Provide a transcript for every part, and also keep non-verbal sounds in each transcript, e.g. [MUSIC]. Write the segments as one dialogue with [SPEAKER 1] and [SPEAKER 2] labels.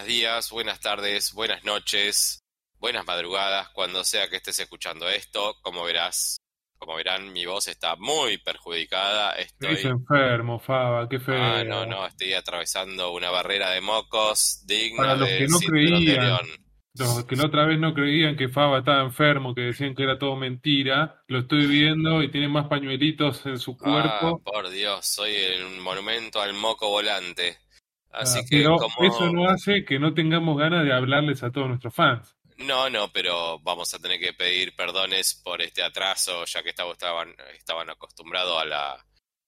[SPEAKER 1] buenos días, buenas tardes, buenas noches, buenas madrugadas, cuando sea que estés escuchando esto. Como verás, como verán, mi voz está muy perjudicada. Estoy
[SPEAKER 2] enfermo, Faba, qué feo.
[SPEAKER 1] Ah, no, no, estoy atravesando una barrera de mocos digna
[SPEAKER 2] Para los que no creían, los que la otra vez no creían que Faba estaba enfermo, que decían que era todo mentira, lo estoy viendo y tiene más pañuelitos en su cuerpo.
[SPEAKER 1] Ah, por Dios, soy un monumento al moco volante. Así
[SPEAKER 2] Ah,
[SPEAKER 1] que
[SPEAKER 2] pero
[SPEAKER 1] como...
[SPEAKER 2] eso no hace que no tengamos ganas de hablarles a todos nuestros fans.
[SPEAKER 1] No, no, pero vamos a tener que pedir perdones por este atraso, ya que estaban, acostumbrados a la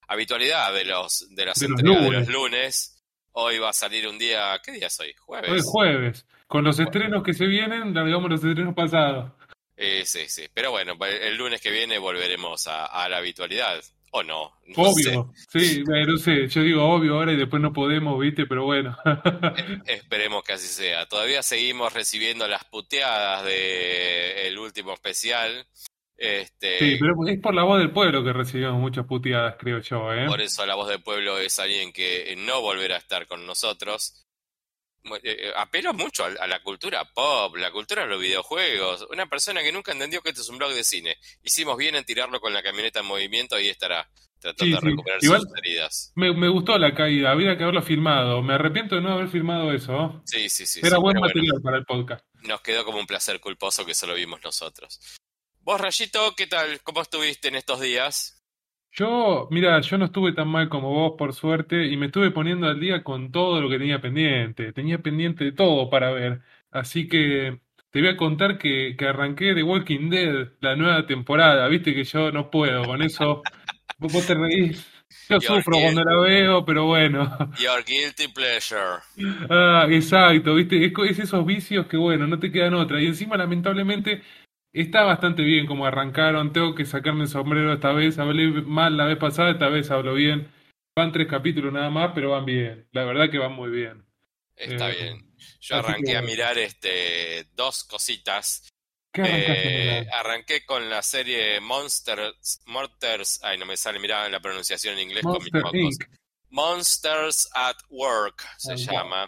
[SPEAKER 1] habitualidad de los de las
[SPEAKER 2] De los
[SPEAKER 1] entregas de
[SPEAKER 2] lunes.
[SPEAKER 1] los lunes. Hoy va a salir un día, ¿qué día es hoy?
[SPEAKER 2] Hoy
[SPEAKER 1] Jueves.
[SPEAKER 2] es jueves. Con los estrenos que se vienen, largamos los estrenos pasados.
[SPEAKER 1] Eh, sí, sí. Pero bueno, el lunes que viene volveremos a, a la habitualidad. ¿O no? No
[SPEAKER 2] Obvio. Sí, no sé. Yo digo obvio ahora y después no podemos, ¿viste? Pero bueno. [LAUGHS]
[SPEAKER 1] Esperemos que así sea. Todavía seguimos recibiendo las puteadas de el último especial. Este,
[SPEAKER 2] Sí, pero es por la voz del pueblo que recibimos muchas puteadas, creo yo, ¿eh?
[SPEAKER 1] Por eso la voz del pueblo es alguien que no volverá a estar con nosotros. Eh, eh, Apelo mucho a, a la cultura pop, la cultura de los videojuegos. Una persona que nunca entendió que esto es un blog de cine. Hicimos bien en tirarlo con la camioneta en movimiento y estará tratando
[SPEAKER 2] Sí,
[SPEAKER 1] de
[SPEAKER 2] sí.
[SPEAKER 1] recuperar
[SPEAKER 2] Igual-
[SPEAKER 1] sus heridas.
[SPEAKER 2] Me, me gustó la caída, habría que haberlo filmado. Me arrepiento de no haber filmado eso.
[SPEAKER 1] Sí, sí, sí.
[SPEAKER 2] Era
[SPEAKER 1] sí,
[SPEAKER 2] buen
[SPEAKER 1] pero bueno,
[SPEAKER 2] material para el podcast.
[SPEAKER 1] nos quedó como un placer culposo que solo vimos nosotros. Vos, Rayito, ¿qué tal? ¿Cómo estuviste en estos días?
[SPEAKER 2] Yo, mira, yo no estuve tan mal como vos, por suerte, y me estuve poniendo al día con todo lo que tenía pendiente. Tenía pendiente de todo para ver. Así que te voy a contar que, que arranqué The Walking Dead, la nueva temporada. Viste que yo no puedo, con eso vos vos te reís. Yo
[SPEAKER 1] Your
[SPEAKER 2] sufro cuando la veo, pero bueno.
[SPEAKER 1] Your guilty pleasure.
[SPEAKER 2] Ah, exacto, viste, es, co- es esos vicios que bueno, no te quedan otra. Y encima, lamentablemente, está bastante bien como arrancaron. Tengo que sacarme el sombrero esta vez. Hablé mal la vez pasada, esta vez hablo bien. Van tres capítulos nada más, pero van bien. La verdad que van muy bien.
[SPEAKER 1] Está
[SPEAKER 2] Eh,
[SPEAKER 1] bien. Yo arranqué
[SPEAKER 2] que
[SPEAKER 1] a mirar este dos cositas.
[SPEAKER 2] ¿Qué arrancaste a
[SPEAKER 1] Eh, arranqué con la serie Monsters, Monsters, ay no me sale, mirá la pronunciación en inglés con mis. Monsters at Work se
[SPEAKER 2] At
[SPEAKER 1] llama.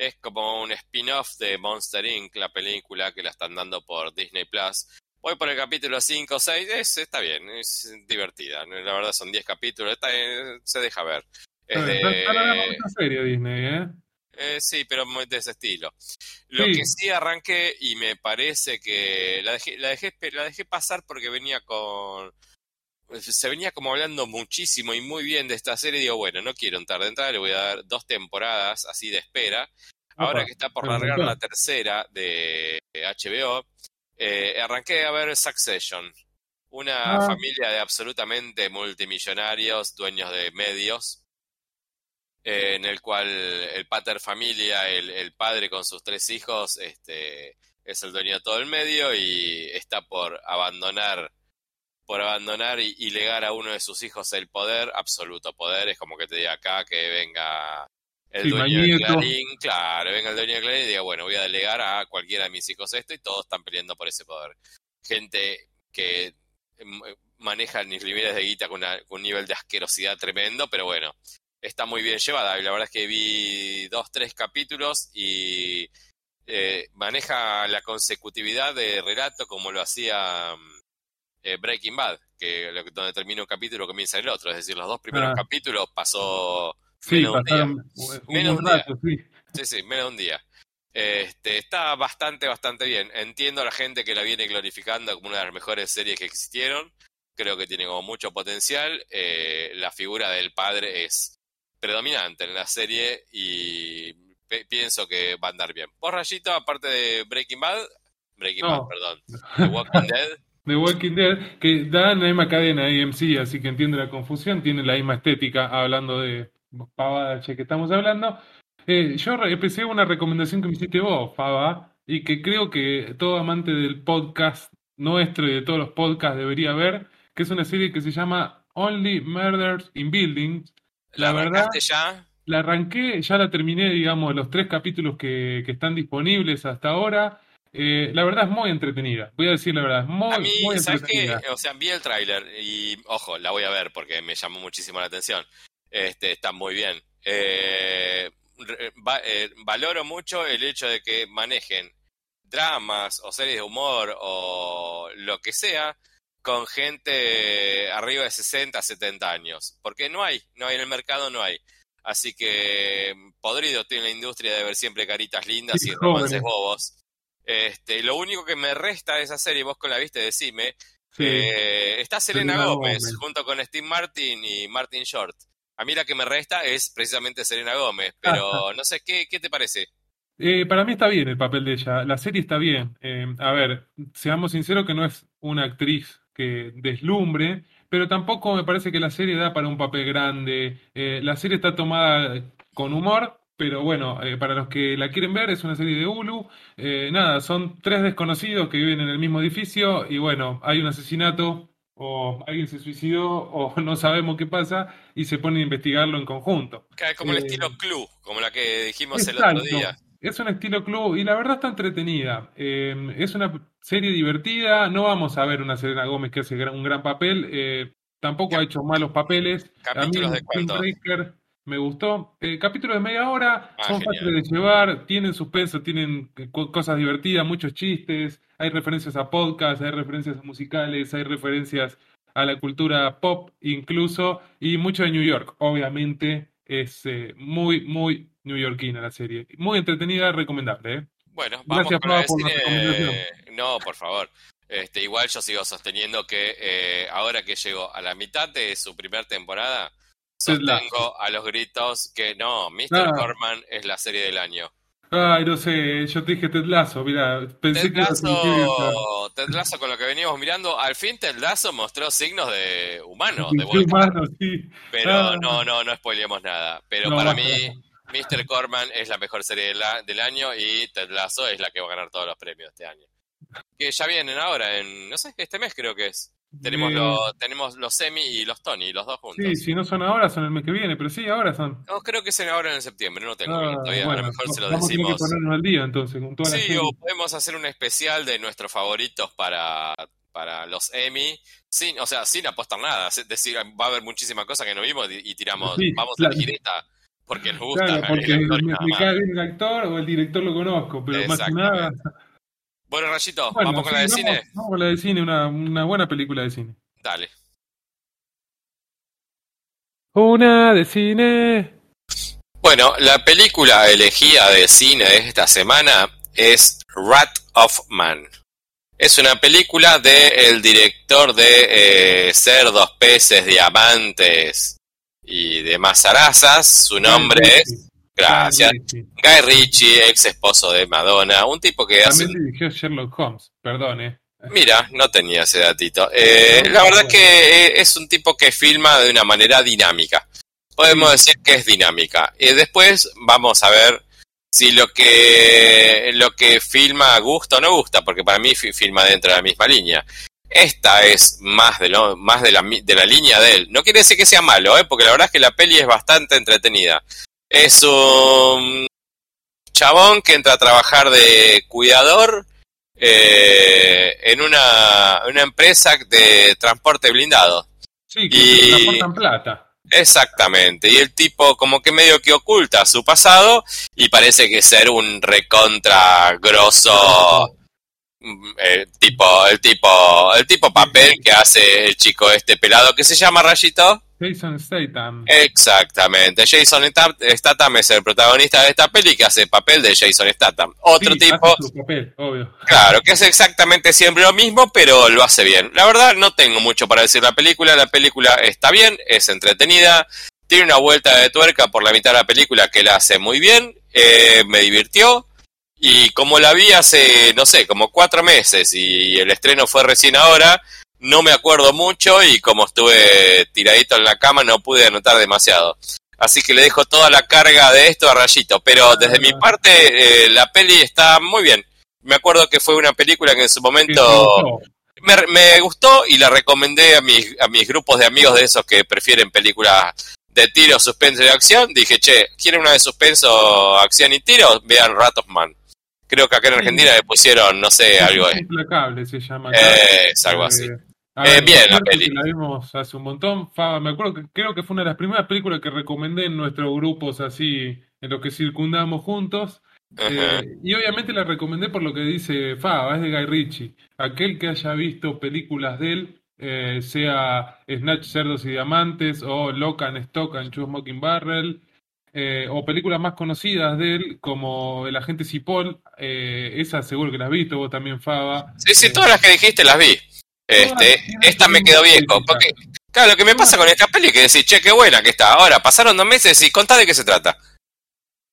[SPEAKER 1] Es como un spin-off de Monster Inc., la película que la están dando por Disney Plus. Voy por el capítulo 5 o 6, es, está bien, es divertida. La verdad son 10 capítulos, está, se deja ver. Es
[SPEAKER 2] está-
[SPEAKER 1] de,
[SPEAKER 2] mucha serie Disney, ¿eh?
[SPEAKER 1] eh, sí, pero muy de ese estilo. Lo
[SPEAKER 2] Sí.
[SPEAKER 1] que sí arranqué y me parece que la dejé, la dejé, la dejé pasar porque venía con... Se venía como hablando muchísimo y muy bien de esta serie. Digo, bueno, no quiero entrar de entrada, le voy a dar dos temporadas así de espera. Ahora
[SPEAKER 2] Opa,
[SPEAKER 1] que está por largar la tercera de HBO, eh, arranqué a ver Succession. Una
[SPEAKER 2] Ah.
[SPEAKER 1] familia de absolutamente multimillonarios, dueños de medios, eh, en el cual el pater familia, el, el padre con sus tres hijos, este, es el dueño de todo el medio y está por abandonar, por abandonar y, y legar a uno de sus hijos el poder, absoluto poder, es como que te diga acá que venga el
[SPEAKER 2] Sí,
[SPEAKER 1] dueño de. Clarín, claro, venga el dueño de Clarín y diga, bueno, voy a delegar a cualquiera de mis hijos esto y todos están peleando por ese poder. Gente que em, maneja niveles de guita con, una- con un nivel de asquerosidad tremendo, pero bueno, está muy bien llevada. Y la verdad es que vi dos, tres capítulos y eh, maneja la consecutividad de relato como lo hacía mm, eh, Breaking Bad, que lo- donde termina un capítulo comienza el otro. Es decir, los dos primeros
[SPEAKER 2] Ah.
[SPEAKER 1] capítulos pasó
[SPEAKER 2] Sí,
[SPEAKER 1] menos de un día.
[SPEAKER 2] un,
[SPEAKER 1] Menos un día.
[SPEAKER 2] sí.
[SPEAKER 1] Sí, sí, menos de un día. Este, está bastante, bastante bien. Entiendo a la gente que la viene glorificando como una de las mejores series que existieron. Creo que tiene como mucho potencial. Eh, la figura del padre es predominante en la serie y pienso que va a andar bien. Vos, Rayito, aparte de Breaking Bad, Breaking
[SPEAKER 2] No.
[SPEAKER 1] Bad, perdón, The Walking [LAUGHS] Dead,
[SPEAKER 2] The Walking Dead, que da en la misma cadena AMC, así que entiende la confusión, tiene la misma estética, hablando de pavadas che, que estamos hablando. Eh, yo empecé una recomendación que me hiciste vos, Faba, y que creo que todo amante del podcast nuestro y de todos los podcasts debería ver, que es una serie que se llama Only Murders in Buildings.
[SPEAKER 1] ¿la
[SPEAKER 2] La verdad,
[SPEAKER 1] ya?
[SPEAKER 2] la arranqué, ya la terminé, digamos, los tres capítulos que, que están disponibles hasta ahora. Eh, la verdad es muy entretenida, voy a decir la verdad, es muy,
[SPEAKER 1] A mí,
[SPEAKER 2] muy
[SPEAKER 1] ¿sabes qué?
[SPEAKER 2] entretenida.
[SPEAKER 1] O sea, vi el tráiler y, ojo, la voy a ver porque me llamó muchísimo la atención. Este, está muy bien. Eh, va- eh, valoro mucho el hecho de que manejen dramas o series de humor o lo que sea con gente arriba de 60, 70 años. Porque no hay, no hay en el mercado, no hay. Así que podrido tiene la industria de ver siempre caritas lindas
[SPEAKER 2] Sí,
[SPEAKER 1] y romances
[SPEAKER 2] jóvenes.
[SPEAKER 1] bobos. Este, lo único que me resta de esa serie, vos con la viste, decime,
[SPEAKER 2] Sí.
[SPEAKER 1] eh, está Selena,
[SPEAKER 2] Selena
[SPEAKER 1] Gómez,
[SPEAKER 2] Gómez.
[SPEAKER 1] junto con Steve Martin y Martin Short. A mí la que me resta es precisamente Selena Gómez, [LAUGHS] pero no sé, ¿qué, qué te parece?
[SPEAKER 2] Eh, para mí está bien el papel de ella. La serie está bien. Eh, a ver, seamos sinceros que no es una actriz que deslumbre, pero tampoco me parece que la serie da para un papel grande. Eh, la serie está tomada con humor, pero bueno, eh, para los que la quieren ver, es una serie de Hulu. Eh, nada, son tres desconocidos que viven en el mismo edificio y bueno, hay un asesinato o alguien se suicidó o [LAUGHS] no sabemos qué pasa y se ponen a investigarlo en conjunto.
[SPEAKER 1] Ca- Como el
[SPEAKER 2] Eh,
[SPEAKER 1] estilo Clue, como la que dijimos el otro día.
[SPEAKER 2] Es un estilo club y la verdad está entretenida. Es una serie divertida. No vamos a ver una Selena Gómez que hace un gran papel. tampoco ha hecho malos papeles.
[SPEAKER 1] ¿Capítulos de cuánto?
[SPEAKER 2] Breaker me gustó. Eh, capítulos de media hora,
[SPEAKER 1] Ah,
[SPEAKER 2] son
[SPEAKER 1] genial.
[SPEAKER 2] fáciles de llevar, tienen suspenso, tienen eh, co- cosas divertidas, muchos chistes. Hay referencias a podcasts, hay referencias a musicales, hay referencias a la cultura pop incluso y mucho de New York. Obviamente es eh, muy, muy newyorkina la serie. Muy entretenida, recomendable, ¿eh?
[SPEAKER 1] Bueno, vamos
[SPEAKER 2] Gracias, Pablo, por la
[SPEAKER 1] cine.
[SPEAKER 2] recomendación.
[SPEAKER 1] No, por favor. Este, igual yo sigo sosteniendo que eh, ahora que llegó a la mitad de su primera temporada. Sostengo a los gritos que no, Mr.
[SPEAKER 2] Ah.
[SPEAKER 1] Corman es la serie del año.
[SPEAKER 2] Ay, no sé, yo te dije Ted Lasso, mira, pensé
[SPEAKER 1] Ted
[SPEAKER 2] que.
[SPEAKER 1] Lasso, Ted Lasso con lo que veníamos mirando, al fin Ted Lasso mostró signos de humano, de vuelta.
[SPEAKER 2] humano, sí.
[SPEAKER 1] Pero
[SPEAKER 2] Ah.
[SPEAKER 1] no, no, no spoileemos nada. Pero
[SPEAKER 2] No,
[SPEAKER 1] para mí, Mr. Corman es la mejor serie de la- del año y Ted Lasso es la que va a ganar todos los premios este año. Que ya vienen ahora, en, no sé, este mes creo que es. Tenemos,
[SPEAKER 2] Eh,
[SPEAKER 1] los, tenemos los Emmy y los Tony, los dos juntos.
[SPEAKER 2] Sí, si no son ahora, son el mes que viene, pero sí, ahora son.
[SPEAKER 1] No, creo que es en ahora en septiembre, no tengo
[SPEAKER 2] Ah,
[SPEAKER 1] bien todavía. a
[SPEAKER 2] bueno,
[SPEAKER 1] lo mejor se lo
[SPEAKER 2] vamos a tener que
[SPEAKER 1] decimos.
[SPEAKER 2] ponernos al día entonces con toda la
[SPEAKER 1] Sí,
[SPEAKER 2] serie.
[SPEAKER 1] o podemos hacer un especial de nuestros favoritos para, para los Emmy, sin, o sea, sin apostar nada. Es decir, va a haber muchísimas cosas que no vimos y, tiramos,
[SPEAKER 2] Sí,
[SPEAKER 1] vamos
[SPEAKER 2] claro.
[SPEAKER 1] a la gireta, porque nos gusta
[SPEAKER 2] Claro, [LAUGHS] porque
[SPEAKER 1] el actor
[SPEAKER 2] me, bien el actor o el director lo conozco, pero más que nada.
[SPEAKER 1] Bueno, Rayito,
[SPEAKER 2] Bueno,
[SPEAKER 1] vamos con la de
[SPEAKER 2] vamos,
[SPEAKER 1] cine.
[SPEAKER 2] vamos con la de cine, una, una buena película de cine.
[SPEAKER 1] Dale.
[SPEAKER 2] Una de cine.
[SPEAKER 1] Bueno, la película elegida de cine de esta semana es Rat of Man. Es una película del director de eh, Cerdos, Peces, Diamantes y demás zarazas. Su nombre es, gracias, Guy Ritchie, ex esposo de Madonna. Un tipo que hace...
[SPEAKER 2] También dirigió Sherlock Holmes, perdón, eh.
[SPEAKER 1] Mira, no tenía ese datito. Eh, la verdad que eh, es un tipo que filma de una manera dinámica. Podemos decir que es dinámica. Y después vamos a ver si lo que lo que filma gusta o no gusta, porque para mí fi- filma dentro de la misma línea. Esta es más de lo, más de la, de la línea de él. No quiere decir que sea malo, ¿eh? porque la verdad es que la peli es bastante entretenida. Es un chabón que entra a trabajar de cuidador eh, en una, una empresa de transporte blindado.
[SPEAKER 2] Sí, que
[SPEAKER 1] Y-
[SPEAKER 2] transportan plata.
[SPEAKER 1] Exactamente, y el tipo como que medio que oculta su pasado y parece que ser un recontra grosso el tipo, el tipo, el tipo papel que hace el chico este pelado que se llama Rayito.
[SPEAKER 2] Jason Statham.
[SPEAKER 1] Exactamente, Jason Statham- es el protagonista de esta peli que hace el papel de Jason Statham. Otro
[SPEAKER 2] Sí,
[SPEAKER 1] tipo,
[SPEAKER 2] hace su papel, obvio.
[SPEAKER 1] Claro, que es exactamente siempre lo mismo, pero lo hace bien. La verdad, no tengo mucho para decir la película. La película está bien, es entretenida, tiene una vuelta de tuerca por la mitad de la película que la hace muy bien, eh, me divirtió. Y como la vi hace, no sé, como cuatro meses y el estreno fue recién ahora, no me acuerdo mucho y como estuve tiradito en la cama no pude anotar demasiado. Así que le dejo toda la carga de esto a Rayito. Pero desde mi parte, eh, la peli está muy bien. Me acuerdo que fue una película que en su momento me, me gustó y la recomendé a mis, a mis grupos de amigos de esos que prefieren películas de tiro, suspenso y acción. Dije, che, ¿quieren una de suspenso, acción y tiro? Vean Rat of Man. Creo que acá en. Argentina le pusieron, no sé, algo de...
[SPEAKER 2] Implacable se llama.
[SPEAKER 1] Eh, es algo así.
[SPEAKER 2] a
[SPEAKER 1] Eh,
[SPEAKER 2] ver,
[SPEAKER 1] bien, la peli.
[SPEAKER 2] La vimos hace un montón. Fa- me acuerdo que creo que fue una de las primeras películas que recomendé en nuestros grupos así en los que circundamos juntos. Eh, y obviamente la recomendé por lo que dice Fava, es de Guy Ritchie. Aquel que haya visto películas de él, eh, sea Snatch, Cerdos y Diamantes, o Lock and Stock and Two Smoking Barrel, eh, o películas más conocidas de él, como El Agente Cipoll, eh, esas seguro que las has visto, vos también, Fava.
[SPEAKER 1] Sí, sí, todas las que dijiste las vi. Este, esta me quedó
[SPEAKER 2] estética.
[SPEAKER 1] Porque, claro, lo que me pasa con esta peli es que decís, che, qué buena que está. Ahora, pasaron dos meses y contá de qué se trata.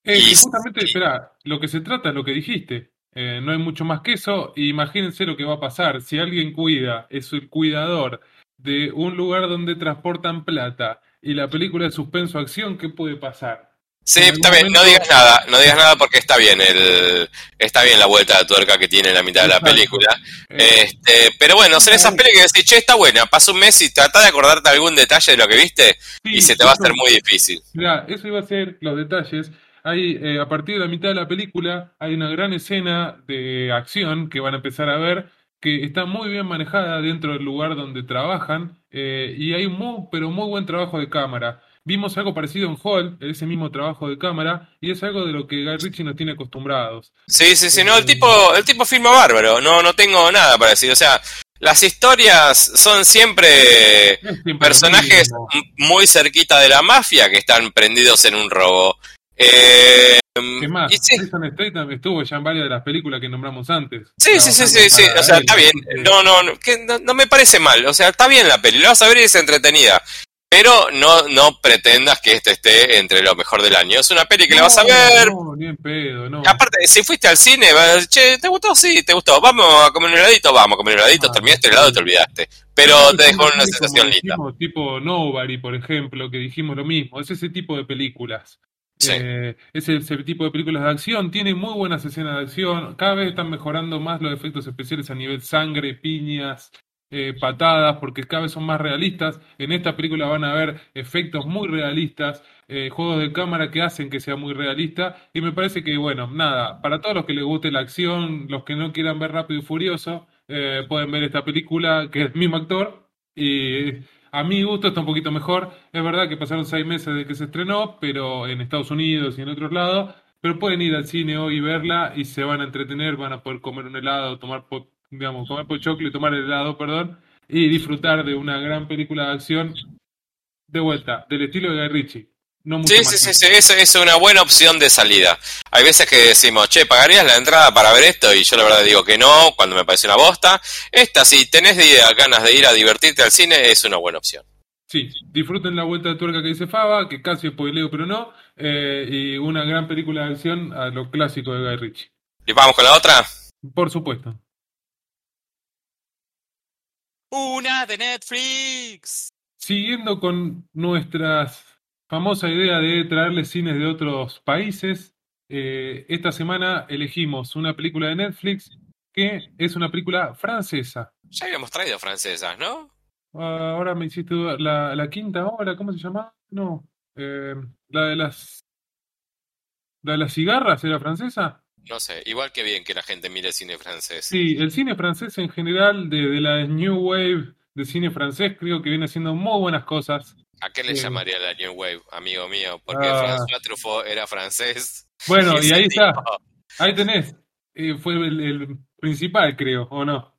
[SPEAKER 2] Eh,
[SPEAKER 1] Y
[SPEAKER 2] justamente, espera, lo que se trata es lo que dijiste. Eh, no hay mucho más que eso. Imagínense lo que va a pasar. Si alguien cuida, es el cuidador de un lugar donde transportan plata y la película es suspenso acción, ¿qué puede pasar?
[SPEAKER 1] Sí, está bien, no digas nada, no digas nada porque está bien el, está bien la vuelta de tuerca que tiene en la mitad de la película.
[SPEAKER 2] Eh,
[SPEAKER 1] Este, pero bueno, son esas pelis que decís, che, está buena, pasó un mes y trata de acordarte algún detalle de lo que viste y se te va a hacer muy difícil.
[SPEAKER 2] Mirá, eso iba a ser los detalles. Hay, eh, a partir de la mitad de la película, hay una gran escena de acción que van a empezar a ver, que está muy bien manejada dentro del lugar donde trabajan, eh, y hay un muy, pero muy buen trabajo de cámara. Vimos algo parecido en Hall, ese mismo trabajo de cámara, y es algo de lo que Guy Ritchie nos tiene acostumbrados.
[SPEAKER 1] Sí, sí, sí, no, el tipo, el tipo filma bárbaro, no, no tengo nada para decir, o sea, las historias son siempre personajes muy cerquita de la mafia que están prendidos en un robo. Eh,
[SPEAKER 2] ¿Qué más?
[SPEAKER 1] y sí,
[SPEAKER 2] estuvo ya en varias de las películas que nombramos antes.
[SPEAKER 1] Sí, sí, sí, sí, sí, o sea, está bien. No, no, no, que no, no me parece mal. O sea, está bien la peli, la vas a ver y es entretenida. Pero no, no pretendas que este esté entre lo mejor del año. Es una peli que la vas a
[SPEAKER 2] No,
[SPEAKER 1] ver.
[SPEAKER 2] No, ni en pedo, no.
[SPEAKER 1] Aparte, si fuiste al cine, vas a decir, che, ¿te gustó? Sí, te gustó. Vamos a comer un heladito, vamos a comer un heladito.
[SPEAKER 2] Ah,
[SPEAKER 1] Terminaste el helado y te olvidaste. Pero te dejó una sensación linda.
[SPEAKER 2] tipo Nobody, por ejemplo, que dijimos lo mismo. Es ese tipo de películas.
[SPEAKER 1] Sí.
[SPEAKER 2] Eh, es ese tipo de películas de acción. Tiene muy buenas escenas de acción. Cada vez están mejorando más los efectos especiales a nivel sangre, piñas, eh, patadas, porque cada vez son más realistas. En esta película van a ver efectos muy realistas, eh, juegos de cámara que hacen que sea muy realista. Y me parece que, bueno, nada, para todos los que les guste la acción, los que no quieran ver Rápido y Furioso, eh, pueden ver esta película, que es el mismo actor. Y a mi gusto está un poquito mejor. Es verdad que pasaron seis meses de que se estrenó, pero en Estados Unidos y en otros lados. Pero pueden ir al cine hoy y verla y se van a entretener, van a poder comer un helado, tomar, digamos, comer pochoclo y tomar helado, perdón, y disfrutar de una gran película de acción de vuelta, del estilo de Guy Ritchie. No mucho
[SPEAKER 1] Sí,
[SPEAKER 2] más
[SPEAKER 1] sí, sí, sí, eso es una buena opción de salida. Hay veces que decimos, che, ¿pagarías la entrada para ver esto? Y yo la verdad digo que no, cuando me parece una bosta. Esta, si tenés de idea, ganas de ir a divertirte al cine, es una buena opción.
[SPEAKER 2] Sí, disfruten la vuelta de tuerca que dice Fava, que casi spoileo pero no, eh, y una gran película de acción a lo clásico de Guy Ritchie.
[SPEAKER 1] ¿Y vamos con la otra?
[SPEAKER 2] Por supuesto.
[SPEAKER 3] Una de Netflix.
[SPEAKER 2] Siguiendo con nuestra famosa idea de traerles cines de otros países, eh, esta semana elegimos una película de Netflix que es una película francesa.
[SPEAKER 1] Ya habíamos traído francesas, ¿no?
[SPEAKER 2] Ah, ahora me hiciste dudar. La, la quinta hora, ¿cómo se llama? No. eh, la de las. ¿La de las cigarras era francesa?
[SPEAKER 1] No sé, igual que bien que la gente mire cine francés.
[SPEAKER 2] Sí, el cine francés en general, de, de la New Wave de cine francés, creo que viene haciendo muy buenas cosas.
[SPEAKER 1] ¿A qué le
[SPEAKER 2] Sí.
[SPEAKER 1] llamaría la New Wave, amigo mío? Porque
[SPEAKER 2] Ah.
[SPEAKER 1] François Truffaut era francés.
[SPEAKER 2] Bueno, [LAUGHS] y ahí está. Ahí tenés. Eh, fue el, el principal, creo, ¿o no?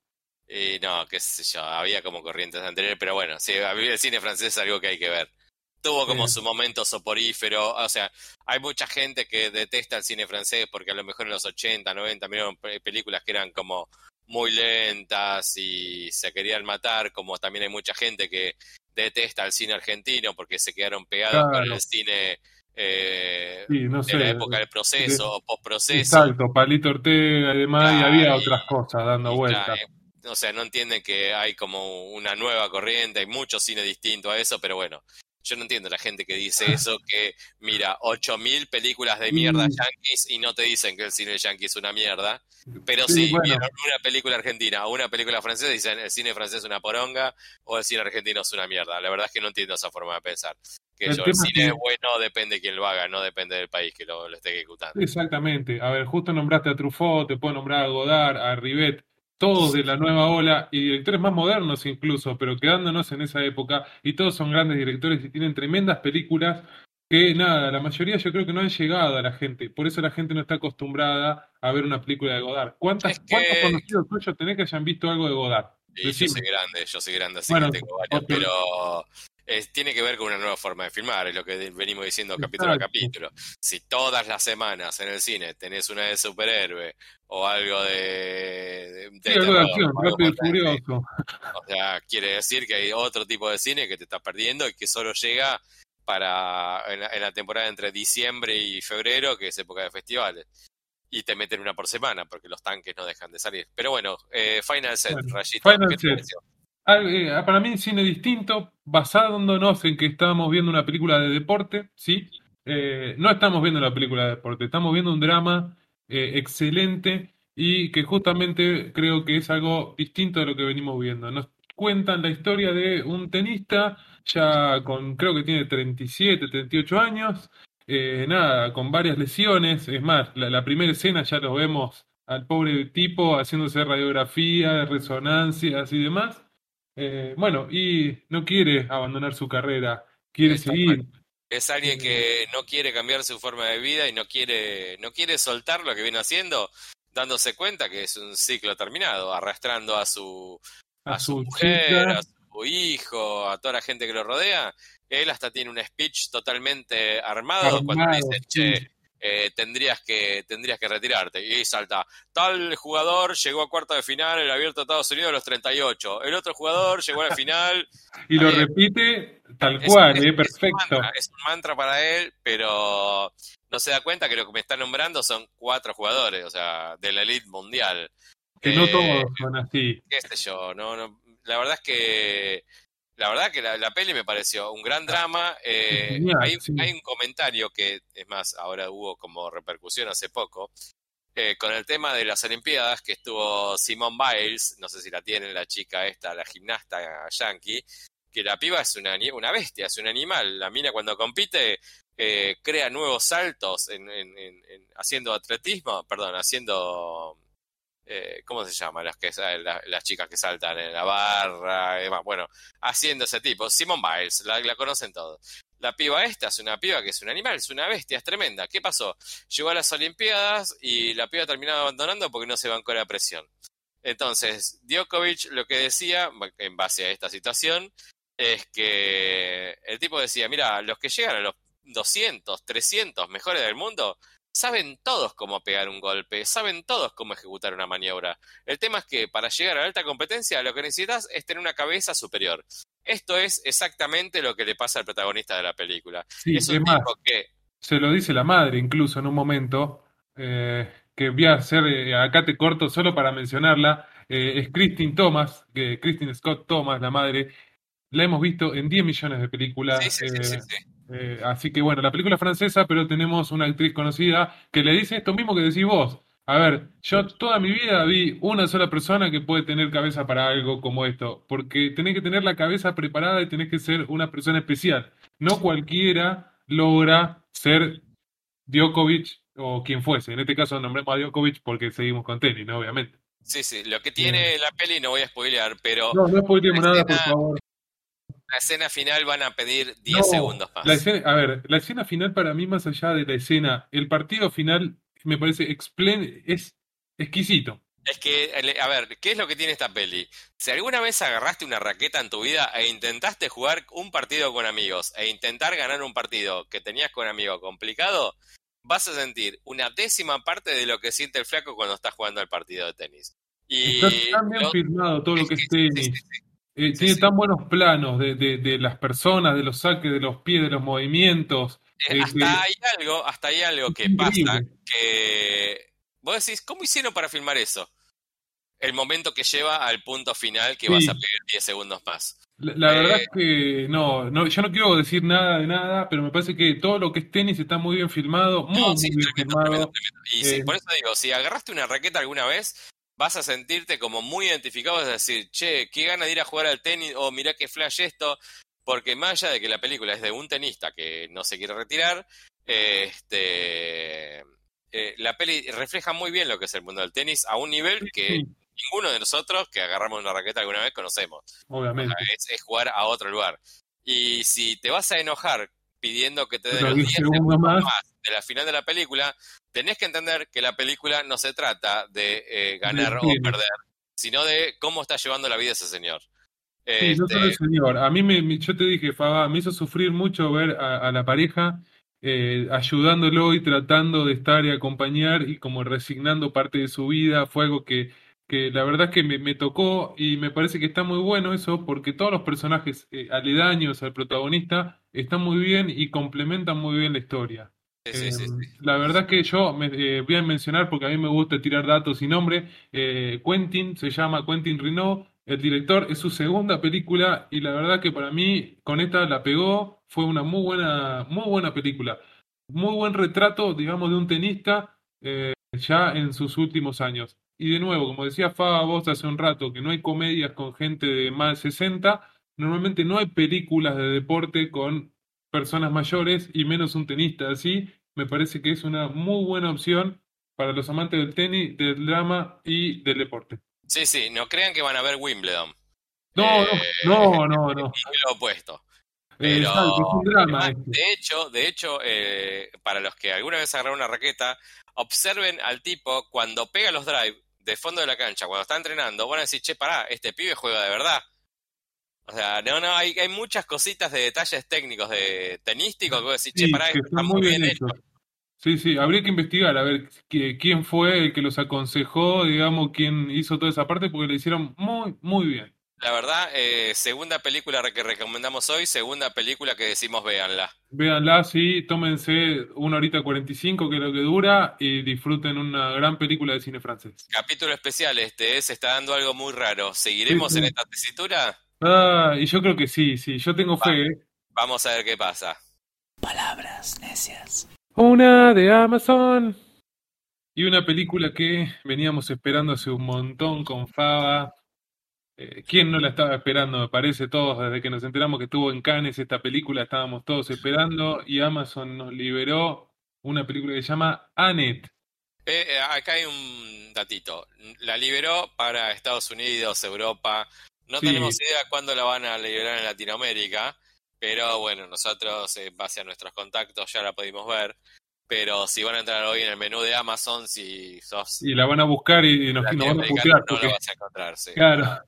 [SPEAKER 1] Y no, qué sé yo, había como corrientes anteriores, pero bueno, sí, el cine francés es algo que hay que ver. Tuvo como
[SPEAKER 2] Sí.
[SPEAKER 1] su momento soporífero, o sea, hay mucha gente que detesta el cine francés porque a lo mejor en los 80, 90 miraron pe- películas que eran como muy lentas y se querían matar, como también hay mucha gente que detesta el cine argentino porque se quedaron pegados con
[SPEAKER 2] Claro.
[SPEAKER 1] el cine eh,
[SPEAKER 2] Sí, no
[SPEAKER 1] de
[SPEAKER 2] sé.
[SPEAKER 1] la época del proceso o postproceso.
[SPEAKER 2] Exacto, Palito Ortega y demás, y había otras cosas dando vueltas.
[SPEAKER 1] eh, o sea, no entienden que hay como una nueva corriente, hay mucho cine distinto a eso, pero bueno, yo no entiendo la gente que dice eso, que mira 8000 películas de mierda yankees y no te dicen que el cine yankee es una mierda, pero
[SPEAKER 2] Sí, bueno.
[SPEAKER 1] vieron una película argentina o una película francesa dicen el cine francés es una poronga o el cine argentino es una mierda. La verdad es que no entiendo esa forma de pensar. Que
[SPEAKER 2] El
[SPEAKER 1] yo, el cine es bueno depende de quién lo haga, no depende del país que lo, lo esté ejecutando.
[SPEAKER 2] Exactamente. A ver, justo nombraste a Truffaut, te puedo nombrar a Godard, a Rivet, todos de la nueva ola y directores más modernos incluso, pero quedándonos en esa época y todos son grandes directores y tienen tremendas películas que nada, la mayoría yo creo que no han llegado a la gente, por eso la gente no está acostumbrada a ver una película de Godard. ¿Cuántas,
[SPEAKER 1] Es
[SPEAKER 2] ¿Cuántos conocidos tuyos tenés que hayan visto algo de Godard?
[SPEAKER 1] Sí, yo soy grande, yo soy grande, así
[SPEAKER 2] Bueno,
[SPEAKER 1] que tengo varios, pero es- tiene que ver con una nueva forma de filmar, es lo que venimos diciendo capítulo a capítulo. Si todas las semanas en el cine tenés una de superhéroe o algo de, de, de
[SPEAKER 2] Sí,
[SPEAKER 1] terror,
[SPEAKER 2] acción,
[SPEAKER 1] o algo
[SPEAKER 2] furioso.
[SPEAKER 1] o sea, quiere decir que hay otro tipo de cine que te estás perdiendo y que solo llega para en la, en la temporada entre diciembre y febrero, que es época de festivales. Y te meten una por semana, porque los tanques no dejan de salir. Pero bueno, eh, Final Set,
[SPEAKER 2] Bueno,
[SPEAKER 1] Rayito,
[SPEAKER 2] Final
[SPEAKER 1] ¿qué te
[SPEAKER 2] Set.
[SPEAKER 1] pareció?
[SPEAKER 2] Ah, eh, para mí, cine distinto, basándonos en que estábamos viendo una película de deporte, ¿sí? Eh, no estamos viendo la película de deporte, estamos viendo un drama eh, excelente y que justamente creo que es algo distinto de lo que venimos viendo. Nos cuentan la historia de un tenista, ya con, creo que tiene 37, 38 años, eh, nada, con varias lesiones. Es más, la, la primera escena ya lo vemos al pobre tipo haciéndose radiografía, resonancias y demás. Eh, bueno, y no quiere abandonar su carrera, quiere
[SPEAKER 1] Está
[SPEAKER 2] seguir.
[SPEAKER 1] Es alguien que no quiere cambiar su forma de vida y no quiere, no quiere soltar lo que viene haciendo, dándose cuenta que es un ciclo terminado, arrastrando a su,
[SPEAKER 2] a
[SPEAKER 1] a su mujer,
[SPEAKER 2] chica,
[SPEAKER 1] a su hijo, a toda la gente que lo rodea. Él hasta tiene un speech totalmente armado cuando
[SPEAKER 2] armado,
[SPEAKER 1] dicen,
[SPEAKER 2] sí.
[SPEAKER 1] che, eh, tendrías que, tendrías que retirarte. Y salta, tal jugador llegó a cuarto de final en el abierto de Estados Unidos a los 38. El otro jugador llegó a la final [LAUGHS]
[SPEAKER 2] Y lo repite tal cual,
[SPEAKER 1] es-
[SPEAKER 2] eh,
[SPEAKER 1] es un
[SPEAKER 2] perfecto.
[SPEAKER 1] mantra, es un mantra para él, pero no se da cuenta que lo que me está nombrando son cuatro jugadores, o sea, de la elite mundial.
[SPEAKER 2] Que no
[SPEAKER 1] Eh,
[SPEAKER 2] todos son así.
[SPEAKER 1] qué sé yo, no, no, la verdad es que la verdad que la, la peli me pareció un gran drama. [LAUGHS] eh, hay,
[SPEAKER 2] sí.
[SPEAKER 1] hay un comentario que, es más, ahora hubo como repercusión hace poco, eh, con el tema de las Olimpiadas, que estuvo Simone Biles, no sé si la tienen, la chica esta, la gimnasta yankee, que la piba es una, una bestia, es un animal. La mina cuando compite eh, crea nuevos saltos en- en- en- haciendo atletismo, perdón, haciendo... eh, ¿Cómo se llama? Las, que, la- las chicas que saltan en la barra, y demás. Bueno, haciendo ese tipo. Simone Biles, la, la conocen todos. La piba esta es una piba que es un animal, es una bestia, es tremenda. ¿Qué pasó? Llegó a las Olimpiadas y la piba terminó abandonando porque no se bancó la presión. Entonces, Djokovic lo que decía, en base a esta situación, es que el tipo decía, mira, los que llegan a los 200, 300 mejores del mundo, saben todos cómo pegar un golpe, saben todos cómo ejecutar una maniobra. El tema es que para llegar a la alta competencia lo que necesitas es tener una cabeza superior. Esto es exactamente lo que le pasa al protagonista de la película.
[SPEAKER 2] Sí,
[SPEAKER 1] es un tipo que
[SPEAKER 2] se lo dice la madre incluso en un momento, eh, que voy a hacer, eh, acá te corto solo para mencionarla, eh, es Christine Thomas, que Christine Scott Thomas, la madre, la hemos visto en 10 millones de
[SPEAKER 1] Sí,
[SPEAKER 2] películas,
[SPEAKER 1] sí, sí, sí,
[SPEAKER 2] eh,
[SPEAKER 1] sí.
[SPEAKER 2] así que bueno, la película es francesa, pero tenemos una actriz conocida que le dice esto mismo que decís vos. A ver, yo toda mi vida vi una sola persona que puede tener cabeza para algo como esto, porque tenés que tener la cabeza preparada y tenés que ser una persona especial. No cualquiera logra ser Djokovic o quien fuese. En este caso nombremos a Djokovic porque seguimos con tenis, ¿no? Obviamente.
[SPEAKER 1] Sí, sí. Lo que tiene la peli no voy a spoilear, pero
[SPEAKER 2] No, no spoilemos
[SPEAKER 1] La
[SPEAKER 2] nada, por favor.
[SPEAKER 1] La escena final van a pedir 10
[SPEAKER 2] No,
[SPEAKER 1] segundos más.
[SPEAKER 2] La escena, a ver, la escena final para mí, más allá de la escena, el partido final me parece es exquisito.
[SPEAKER 1] Es que, a ver, ¿qué es lo que tiene esta peli? Si alguna vez agarraste una raqueta en tu vida e intentaste jugar un partido con amigos e intentar ganar un partido que tenías con un amigo complicado, vas a sentir una décima parte de lo que siente el flaco cuando está jugando el partido de tenis. Y
[SPEAKER 2] Está tan bien
[SPEAKER 1] lo-
[SPEAKER 2] filmado todo lo que es tenis. Eh,
[SPEAKER 1] Sí,
[SPEAKER 2] tiene
[SPEAKER 1] sí.
[SPEAKER 2] tan buenos planos de, de- de las personas, de los saques, de los pies, de los movimientos.
[SPEAKER 1] Eh, hasta hay algo, hasta hay algo que
[SPEAKER 2] increíble.
[SPEAKER 1] pasa que vos decís, ¿cómo hicieron para filmar eso? El momento que lleva al punto final que
[SPEAKER 2] Sí.
[SPEAKER 1] vas a pedir 10 segundos más.
[SPEAKER 2] La, la
[SPEAKER 1] Eh,
[SPEAKER 2] verdad es que no, no, yo no quiero decir nada de nada, pero me parece que todo lo que es tenis está muy bien filmado, muy,
[SPEAKER 1] No,
[SPEAKER 2] muy
[SPEAKER 1] sí,
[SPEAKER 2] bien
[SPEAKER 1] tremendo,
[SPEAKER 2] filmado.
[SPEAKER 1] tremendo, tremendo. Y sí, por eso digo, si agarraste una raqueta alguna vez, vas a sentirte como muy identificado, es decir, che, qué gana de ir a jugar al tenis, o mirá qué flash esto, porque más allá de que la película es de un tenista que no se quiere retirar, este, eh, la peli refleja muy bien lo que es el mundo del tenis a un nivel que ninguno de nosotros que agarramos una raqueta alguna vez conocemos.
[SPEAKER 2] Obviamente.
[SPEAKER 1] es, es jugar a otro lugar. Y si te vas a enojar pidiendo que te den
[SPEAKER 2] Los
[SPEAKER 1] los
[SPEAKER 2] 10
[SPEAKER 1] 10
[SPEAKER 2] segundos más.
[SPEAKER 1] más de la final de la película, tenés que entender que la película no se trata de eh, ganar o perder, sino de cómo está llevando la vida ese señor.
[SPEAKER 2] Sí,
[SPEAKER 1] Este,
[SPEAKER 2] solo el señor. A mí, me, me- yo te dije, Faba, me hizo sufrir mucho ver a, a la pareja eh, ayudándolo y tratando de estar y acompañar y como resignando parte de su vida. Fue algo que, que la verdad es que me, me tocó y me parece que está muy bueno eso porque todos los personajes eh, aledaños al protagonista están muy bien y complementan muy bien la historia.
[SPEAKER 1] sí, sí, sí,
[SPEAKER 2] Eh,
[SPEAKER 1] sí.
[SPEAKER 2] la verdad que yo me, eh, voy a mencionar, porque a mí me gusta tirar datos y nombre, eh, Quentin, se llama Quentin Renaud, el director, es su segunda película y la verdad que para mí con esta la pegó, fue una muy buena, muy buena película, muy buen retrato, digamos, de un tenista eh, ya en sus últimos años. Y de nuevo, como decía Faba vos hace un rato, que no hay comedias con gente de más de 60, normalmente no hay películas de deporte con personas mayores y menos un tenista así, me parece que es una muy buena opción para los amantes del tenis, del drama y del deporte.
[SPEAKER 1] Sí, sí, no crean que van a ver Wimbledon.
[SPEAKER 2] No,
[SPEAKER 1] Eh,
[SPEAKER 2] no, no, [LAUGHS] no.
[SPEAKER 1] Lo opuesto.
[SPEAKER 2] Eh,
[SPEAKER 1] Pero,
[SPEAKER 2] exacto, es un drama
[SPEAKER 1] además,
[SPEAKER 2] esto.
[SPEAKER 1] de hecho, de hecho eh, para los que alguna vez agarraron una raqueta, observen al tipo cuando pega los drive de fondo de la cancha, cuando está entrenando, van a decir, che, pará, este pibe juega de verdad. O sea, no, no, hay, hay muchas cositas de detalles técnicos de tenísticos que vos decís, che,
[SPEAKER 2] Sí,
[SPEAKER 1] pará,
[SPEAKER 2] que
[SPEAKER 1] esto
[SPEAKER 2] está muy bien
[SPEAKER 1] hecho.
[SPEAKER 2] hecho. Sí, sí, habría que investigar a ver qui- quién fue el que los aconsejó, digamos, quién hizo toda esa parte, porque le hicieron muy, muy bien.
[SPEAKER 1] La verdad, eh, segunda película que recomendamos hoy, segunda película que decimos véanla.
[SPEAKER 2] Véanla, sí, tómense una horita 45, que es lo que dura, y disfruten una gran película de cine francés.
[SPEAKER 1] Capítulo especial este, eh, se está dando algo muy raro. ¿Seguiremos
[SPEAKER 2] Sí, sí.
[SPEAKER 1] en esta tesitura?
[SPEAKER 2] Ah, y yo creo que sí, sí, yo tengo fe, ¿eh?
[SPEAKER 1] Vamos a ver qué pasa.
[SPEAKER 3] Palabras necias.
[SPEAKER 2] Una de Amazon. Y una película que veníamos esperando hace un montón con Faba. Eh, ¿quién no la estaba esperando? Me parece todos, desde que nos enteramos que estuvo en Cannes esta película, estábamos todos esperando y Amazon nos liberó una película que se llama Annette.
[SPEAKER 1] Eh, eh, acá hay un datito. La liberó para Estados Unidos, Europa. No
[SPEAKER 2] Sí.
[SPEAKER 1] tenemos idea cuándo la van a liberar en Latinoamérica, pero bueno, nosotros en base a nuestros contactos ya la pudimos ver. Pero si van a entrar hoy en el menú de Amazon, si sos
[SPEAKER 2] Y la van a buscar y, nos, nos van a putear.
[SPEAKER 1] no
[SPEAKER 2] porque-
[SPEAKER 1] la vas a encontrar. sí.
[SPEAKER 2] Claro.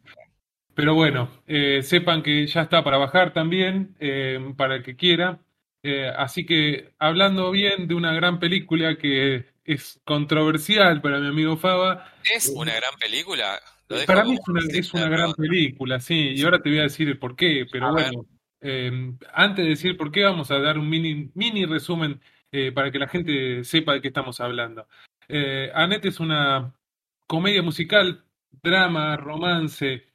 [SPEAKER 2] Pero bueno, eh, sepan que ya está para bajar también, eh, para el que quiera. Eh, así que hablando bien de una gran película que es controversial para mi amigo Faba,
[SPEAKER 1] ¿Es una gran película?
[SPEAKER 2] Para mí es una, es gran película, sí, y ahora te voy a decir el por qué, pero
[SPEAKER 1] A
[SPEAKER 2] bueno, antes de decir por qué, vamos a dar un mini, mini resumen para que la gente sepa de qué estamos hablando. Annette es una comedia musical, drama, romance.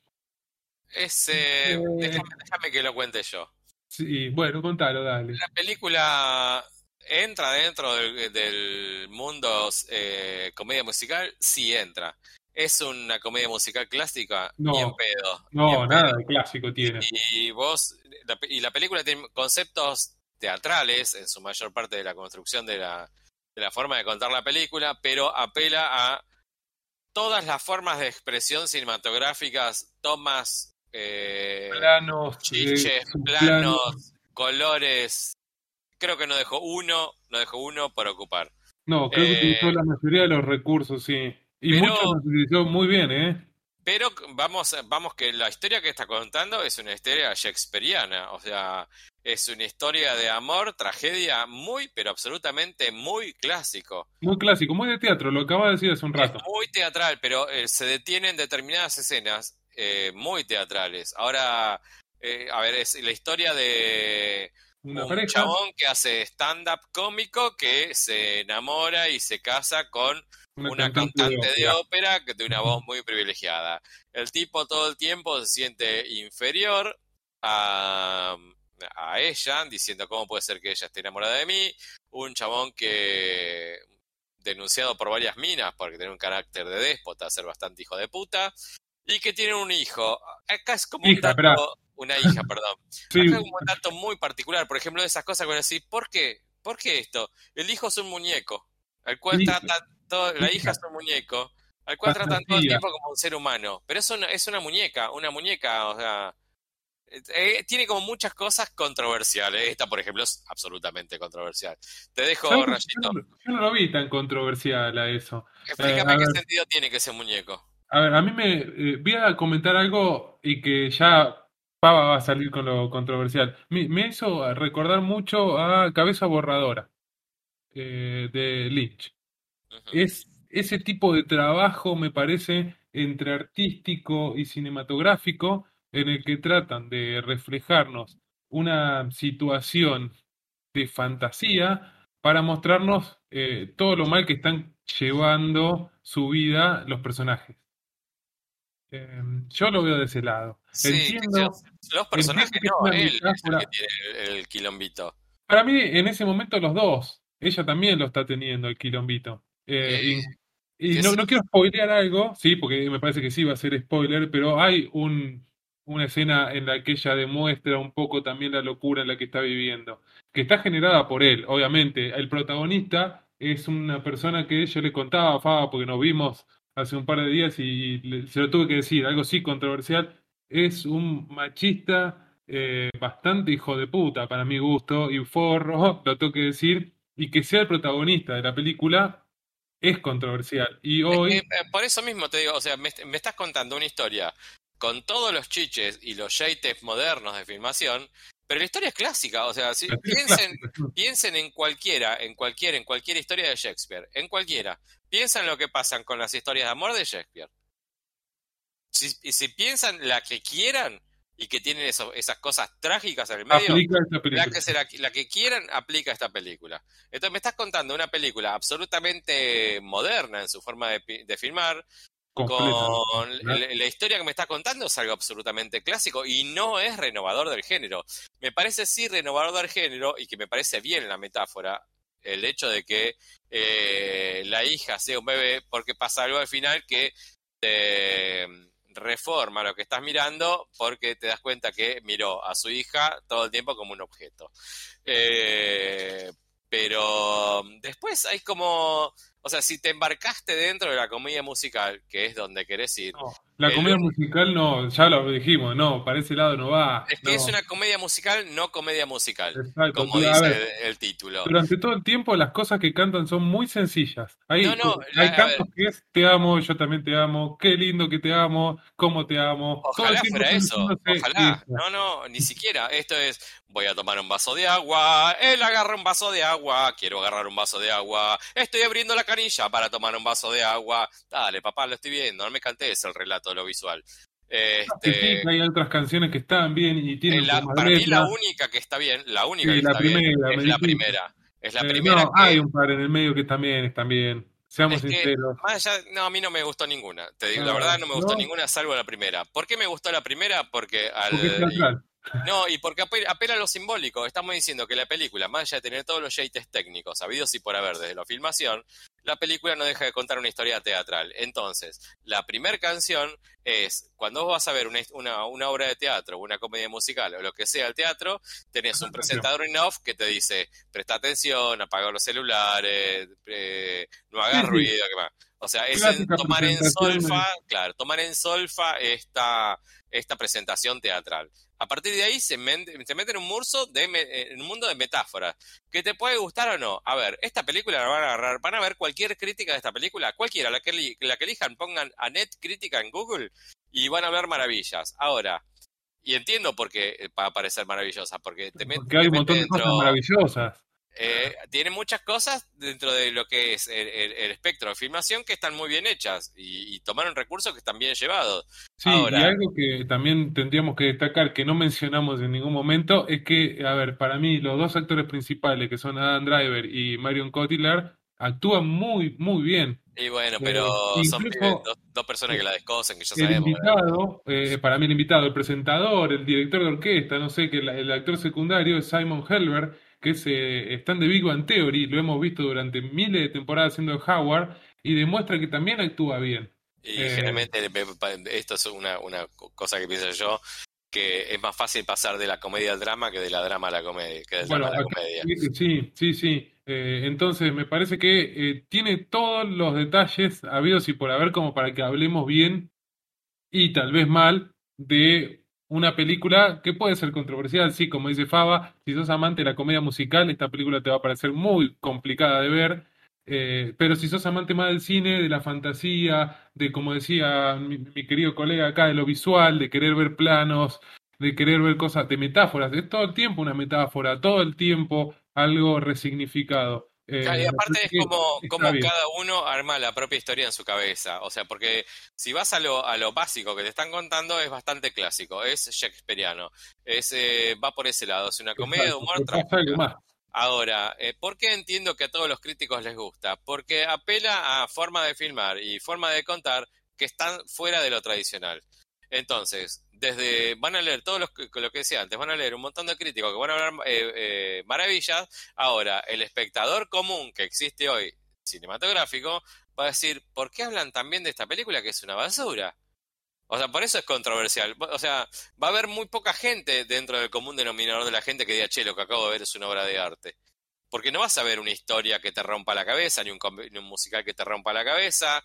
[SPEAKER 1] Es, eh,
[SPEAKER 2] Eh.
[SPEAKER 1] déjame, déjame que lo cuente yo.
[SPEAKER 2] Sí, bueno, contalo, dale.
[SPEAKER 1] La película entra dentro del, del mundo eh, comedia musical, sí entra. Es una comedia musical clásica,
[SPEAKER 2] No.
[SPEAKER 1] ni en pedo.
[SPEAKER 2] No, nada
[SPEAKER 1] pedo.
[SPEAKER 2] de clásico tiene.
[SPEAKER 1] Y vos, la y la película tiene conceptos teatrales en su mayor parte de la construcción de la, de la forma de contar la película, pero apela a todas las formas de expresión cinematográficas, tomas, eh,
[SPEAKER 2] Planos, eh,
[SPEAKER 1] chiches,
[SPEAKER 2] subplanos.
[SPEAKER 1] planos, colores. Creo que no dejó uno, no dejó uno por ocupar.
[SPEAKER 2] No, creo que
[SPEAKER 1] Eh,
[SPEAKER 2] utilizó la mayoría de los recursos, sí. Y
[SPEAKER 1] pero-
[SPEAKER 2] muchos los utilizó muy bien, ¿eh?
[SPEAKER 1] Pero vamos, vamos que la historia que está contando es una historia shakespeariana, o sea, es una historia de amor, tragedia muy, pero absolutamente muy clásico.
[SPEAKER 2] Muy clásico, muy de teatro, lo acabas de decir hace un rato.
[SPEAKER 1] Es muy teatral, pero eh, se detienen determinadas escenas eh, muy teatrales. Ahora, eh, a ver, es la historia de
[SPEAKER 2] Una
[SPEAKER 1] un chabón que hace stand-up cómico que se enamora y se casa con una cantante de ópera que tiene una voz muy privilegiada. El tipo todo el tiempo se siente inferior a, a ella, diciendo cómo puede ser que ella esté enamorada de mí. Un chabón que denunciado por varias minas porque tiene un carácter de déspota, ser bastante hijo de puta, y que tiene un hijo. Acá es como un dato, una hija, perdón. [LAUGHS]
[SPEAKER 2] Sí,
[SPEAKER 1] Acá es como un dato muy particular, por ejemplo, de esas cosas que vos decís, ¿por qué? ¿Por qué esto? El hijo es un muñeco, al cual
[SPEAKER 2] Hija.
[SPEAKER 1] Todo, la hija es un muñeco, al cual tratan todo el tiempo como un ser humano, pero es una, es una muñeca, una muñeca, o sea, eh, tiene como muchas cosas controversiales. Esta, por ejemplo, es absolutamente controversial. Te dejo,
[SPEAKER 2] ¿Sabes que
[SPEAKER 1] Rayito.
[SPEAKER 2] Yo, no- yo no lo vi tan controversial a eso.
[SPEAKER 1] Explícame
[SPEAKER 2] Eh, a
[SPEAKER 1] qué
[SPEAKER 2] ver.
[SPEAKER 1] sentido tiene que ese muñeco.
[SPEAKER 2] A ver, a mí me eh, voy a comentar algo y que ya Pava va a salir con lo controversial. Me, me hizo recordar mucho a Cabeza Borradora eh, de Lynch. Es ese tipo de trabajo, me parece, entre artístico y cinematográfico, en el que tratan de reflejarnos una situación de fantasía para mostrarnos eh, todo lo mal que están llevando su vida los personajes. Eh, yo lo veo de ese lado.
[SPEAKER 1] Sí,
[SPEAKER 2] Entiendo,
[SPEAKER 1] los personajes
[SPEAKER 2] entiendo
[SPEAKER 1] no, él es el
[SPEAKER 2] metáfora.
[SPEAKER 1] que tiene el, el quilombito.
[SPEAKER 2] Para mí, en ese momento, los dos. Ella también lo está teniendo, el quilombito. Eh,
[SPEAKER 1] Eh,
[SPEAKER 2] y no, no quiero spoilear algo, sí, porque me parece que sí va a ser spoiler, pero hay un, una escena en la que ella demuestra un poco también la locura en la que está viviendo, que está generada por él, obviamente. El protagonista es una persona que yo le contaba a Faba, porque nos vimos hace un par de días y le- se lo tuve que decir, algo sí controversial, es un machista eh, bastante hijo de puta para mi gusto y forro, [LAUGHS] lo tengo que decir, y que sea el protagonista de la película es controversial. Y
[SPEAKER 1] Es que,
[SPEAKER 2] hoy,
[SPEAKER 1] eh, por eso mismo te digo, o sea, me, me estás contando una historia con todos los chiches y los yates modernos de filmación, pero la historia es clásica, o sea, si, piensen, piensen en cualquiera, en cualquier, en cualquier historia de Shakespeare, en cualquiera. Piensan en lo que pasan con las historias de amor de Shakespeare. Si, y si piensan la que quieran y que tienen eso- esas cosas trágicas en el medio,
[SPEAKER 2] aplica esta
[SPEAKER 1] la que, se la, la que quieran aplica esta película. Entonces me estás contando una película absolutamente moderna en su forma de, filmar, con la, la historia que me estás contando es algo absolutamente clásico y no es renovador del género. Me parece sí renovador del género y que me parece bien la metáfora el hecho de que eh, la hija sea un bebé porque pasa algo al final que te reforma lo que estás mirando porque te das cuenta que miró a su hija todo el tiempo como un objeto. Eh, pero después hay como, o sea, si te embarcaste dentro de la comedia musical, que es donde querés ir,
[SPEAKER 2] la
[SPEAKER 1] el
[SPEAKER 2] comedia musical no, ya lo dijimos, no, para ese lado no va.
[SPEAKER 1] es que
[SPEAKER 2] no.
[SPEAKER 1] es una comedia musical, no comedia musical,
[SPEAKER 2] Exacto.
[SPEAKER 1] como dice
[SPEAKER 2] ver,
[SPEAKER 1] el, título.
[SPEAKER 2] durante todo el tiempo las cosas que cantan son muy sencillas. Hay,
[SPEAKER 1] No, no, la-
[SPEAKER 2] hay
[SPEAKER 1] a
[SPEAKER 2] cantos que es te amo, yo también te amo, qué lindo que te amo, cómo te amo.
[SPEAKER 1] Ojalá fuera eso, ojalá. No, no, ni siquiera. Esto es, voy a tomar un vaso de agua, él agarra un vaso de agua, quiero agarrar un vaso de agua, estoy abriendo la canilla para tomar un vaso de agua. Dale, papá, lo estoy viendo, no me cantes el relato de lo visual.
[SPEAKER 2] Sí,
[SPEAKER 1] Este,
[SPEAKER 2] que hay otras canciones que están bien y tienen
[SPEAKER 1] la-
[SPEAKER 2] como
[SPEAKER 1] para mí la única que está bien, la única
[SPEAKER 2] Sí,
[SPEAKER 1] que
[SPEAKER 2] la
[SPEAKER 1] está bien,
[SPEAKER 2] primera,
[SPEAKER 1] es la primera. Es la
[SPEAKER 2] Eh,
[SPEAKER 1] primera
[SPEAKER 2] no,
[SPEAKER 1] que...
[SPEAKER 2] hay un par en el medio que también están bien. Seamos
[SPEAKER 1] Es que,
[SPEAKER 2] sinceros.
[SPEAKER 1] más allá, no, a mí no me gustó ninguna. Te digo, la
[SPEAKER 2] Ah,
[SPEAKER 1] verdad no me gustó
[SPEAKER 2] ¿no?
[SPEAKER 1] ninguna salvo la primera. ¿Por qué me gustó la primera? Porque al...
[SPEAKER 2] Porque.
[SPEAKER 1] No, y porque apela, apela a lo simbólico. Estamos diciendo que la película, más allá de tener todos los yates técnicos, habidos y por haber desde la filmación, la película no deja de contar una historia teatral. Entonces, la primera canción es, cuando vos vas a ver una, una, una obra de teatro, una comedia musical o lo que sea el teatro, tenés un presentador en off que te dice, presta atención, apaga los celulares, eh, no hagas
[SPEAKER 2] Sí, sí.
[SPEAKER 1] ruido. O sea, es en- tomar en solfa, claro, tomar en solfa esta, esta presentación teatral. A partir de ahí se, men- se mete en un, murso de, me- en un mundo de metáforas. ¿Que te puede gustar o no? A ver, esta película la van a agarrar, van a ver cualquier crítica de esta película, cualquiera, la que, la que elijan, pongan a net crítica en Google y van a hablar maravillas. Ahora, y entiendo por qué eh, va a parecer maravillosa, porque te, met-
[SPEAKER 2] Porque hay un
[SPEAKER 1] mete
[SPEAKER 2] montón de cosas maravillosas.
[SPEAKER 1] Eh, tiene muchas cosas dentro de lo que es el, el- el espectro de filmación que están muy bien hechas y, y tomaron recursos que están bien llevados.
[SPEAKER 2] Sí,
[SPEAKER 1] Ahora-
[SPEAKER 2] y algo que también tendríamos que destacar, que no mencionamos en ningún momento, es que, a ver, para mí los dos actores principales, que son Adam Driver y Marion Cotillard, actúan muy, muy bien.
[SPEAKER 1] Y bueno,
[SPEAKER 2] Eh,
[SPEAKER 1] pero son
[SPEAKER 2] incluso-
[SPEAKER 1] dos, dos personas que la descosen, que ya
[SPEAKER 2] El
[SPEAKER 1] sabemos.
[SPEAKER 2] invitado, eh, para mí el invitado, el presentador, el director de orquesta, no sé, que el, el actor secundario es Simon Helberg, que es eh, Stan de Big Bang Theory, lo hemos visto durante miles de temporadas haciendo Howard, y demuestra que también actúa bien.
[SPEAKER 1] Y
[SPEAKER 2] Eh,
[SPEAKER 1] generalmente esto es una, una cosa que pienso yo, que es más fácil pasar de la comedia al drama que de la drama a la comedia, que del
[SPEAKER 2] Bueno,
[SPEAKER 1] drama a la
[SPEAKER 2] acá-
[SPEAKER 1] comedia.
[SPEAKER 2] sí, sí, sí. Eh, entonces me parece que eh, tiene todos los detalles habidos y por haber como para que hablemos bien y tal vez mal de una película que puede ser controversial, sí, como dice Faba, si sos amante de la comedia musical, esta película te va a parecer muy complicada de ver, eh, pero si sos amante más del cine, de la fantasía, de, como decía mi, mi querido colega acá, de lo visual, de querer ver planos, de querer ver cosas, de metáforas, es todo el tiempo una metáfora, todo el tiempo algo resignificado. Eh,
[SPEAKER 1] Claro, y aparte es como, como cada uno arma la propia historia en su cabeza. O sea, porque si vas a lo, a lo básico que te están contando, es bastante clásico, es shakespeariano. Es, eh, va por ese lado, es una comedia de humor. Ahora, eh, ¿por qué entiendo que a todos los críticos les gusta? Porque apela a forma de filmar y forma de contar que están fuera de lo tradicional. Entonces, desde van a leer todos los lo que decía antes, van a leer un montón de críticos que van a hablar eh, eh, maravillas. Ahora, el espectador común que existe hoy, cinematográfico, va a decir, ¿por qué hablan tan bien de esta película que es una basura? O sea, por eso es controversial. O sea, va a haber muy poca gente dentro del común denominador de la gente que diga, che, lo que acabo de ver es una obra de arte. Porque no vas a ver una historia que te rompa la cabeza, ni un, ni un musical que te rompa la cabeza,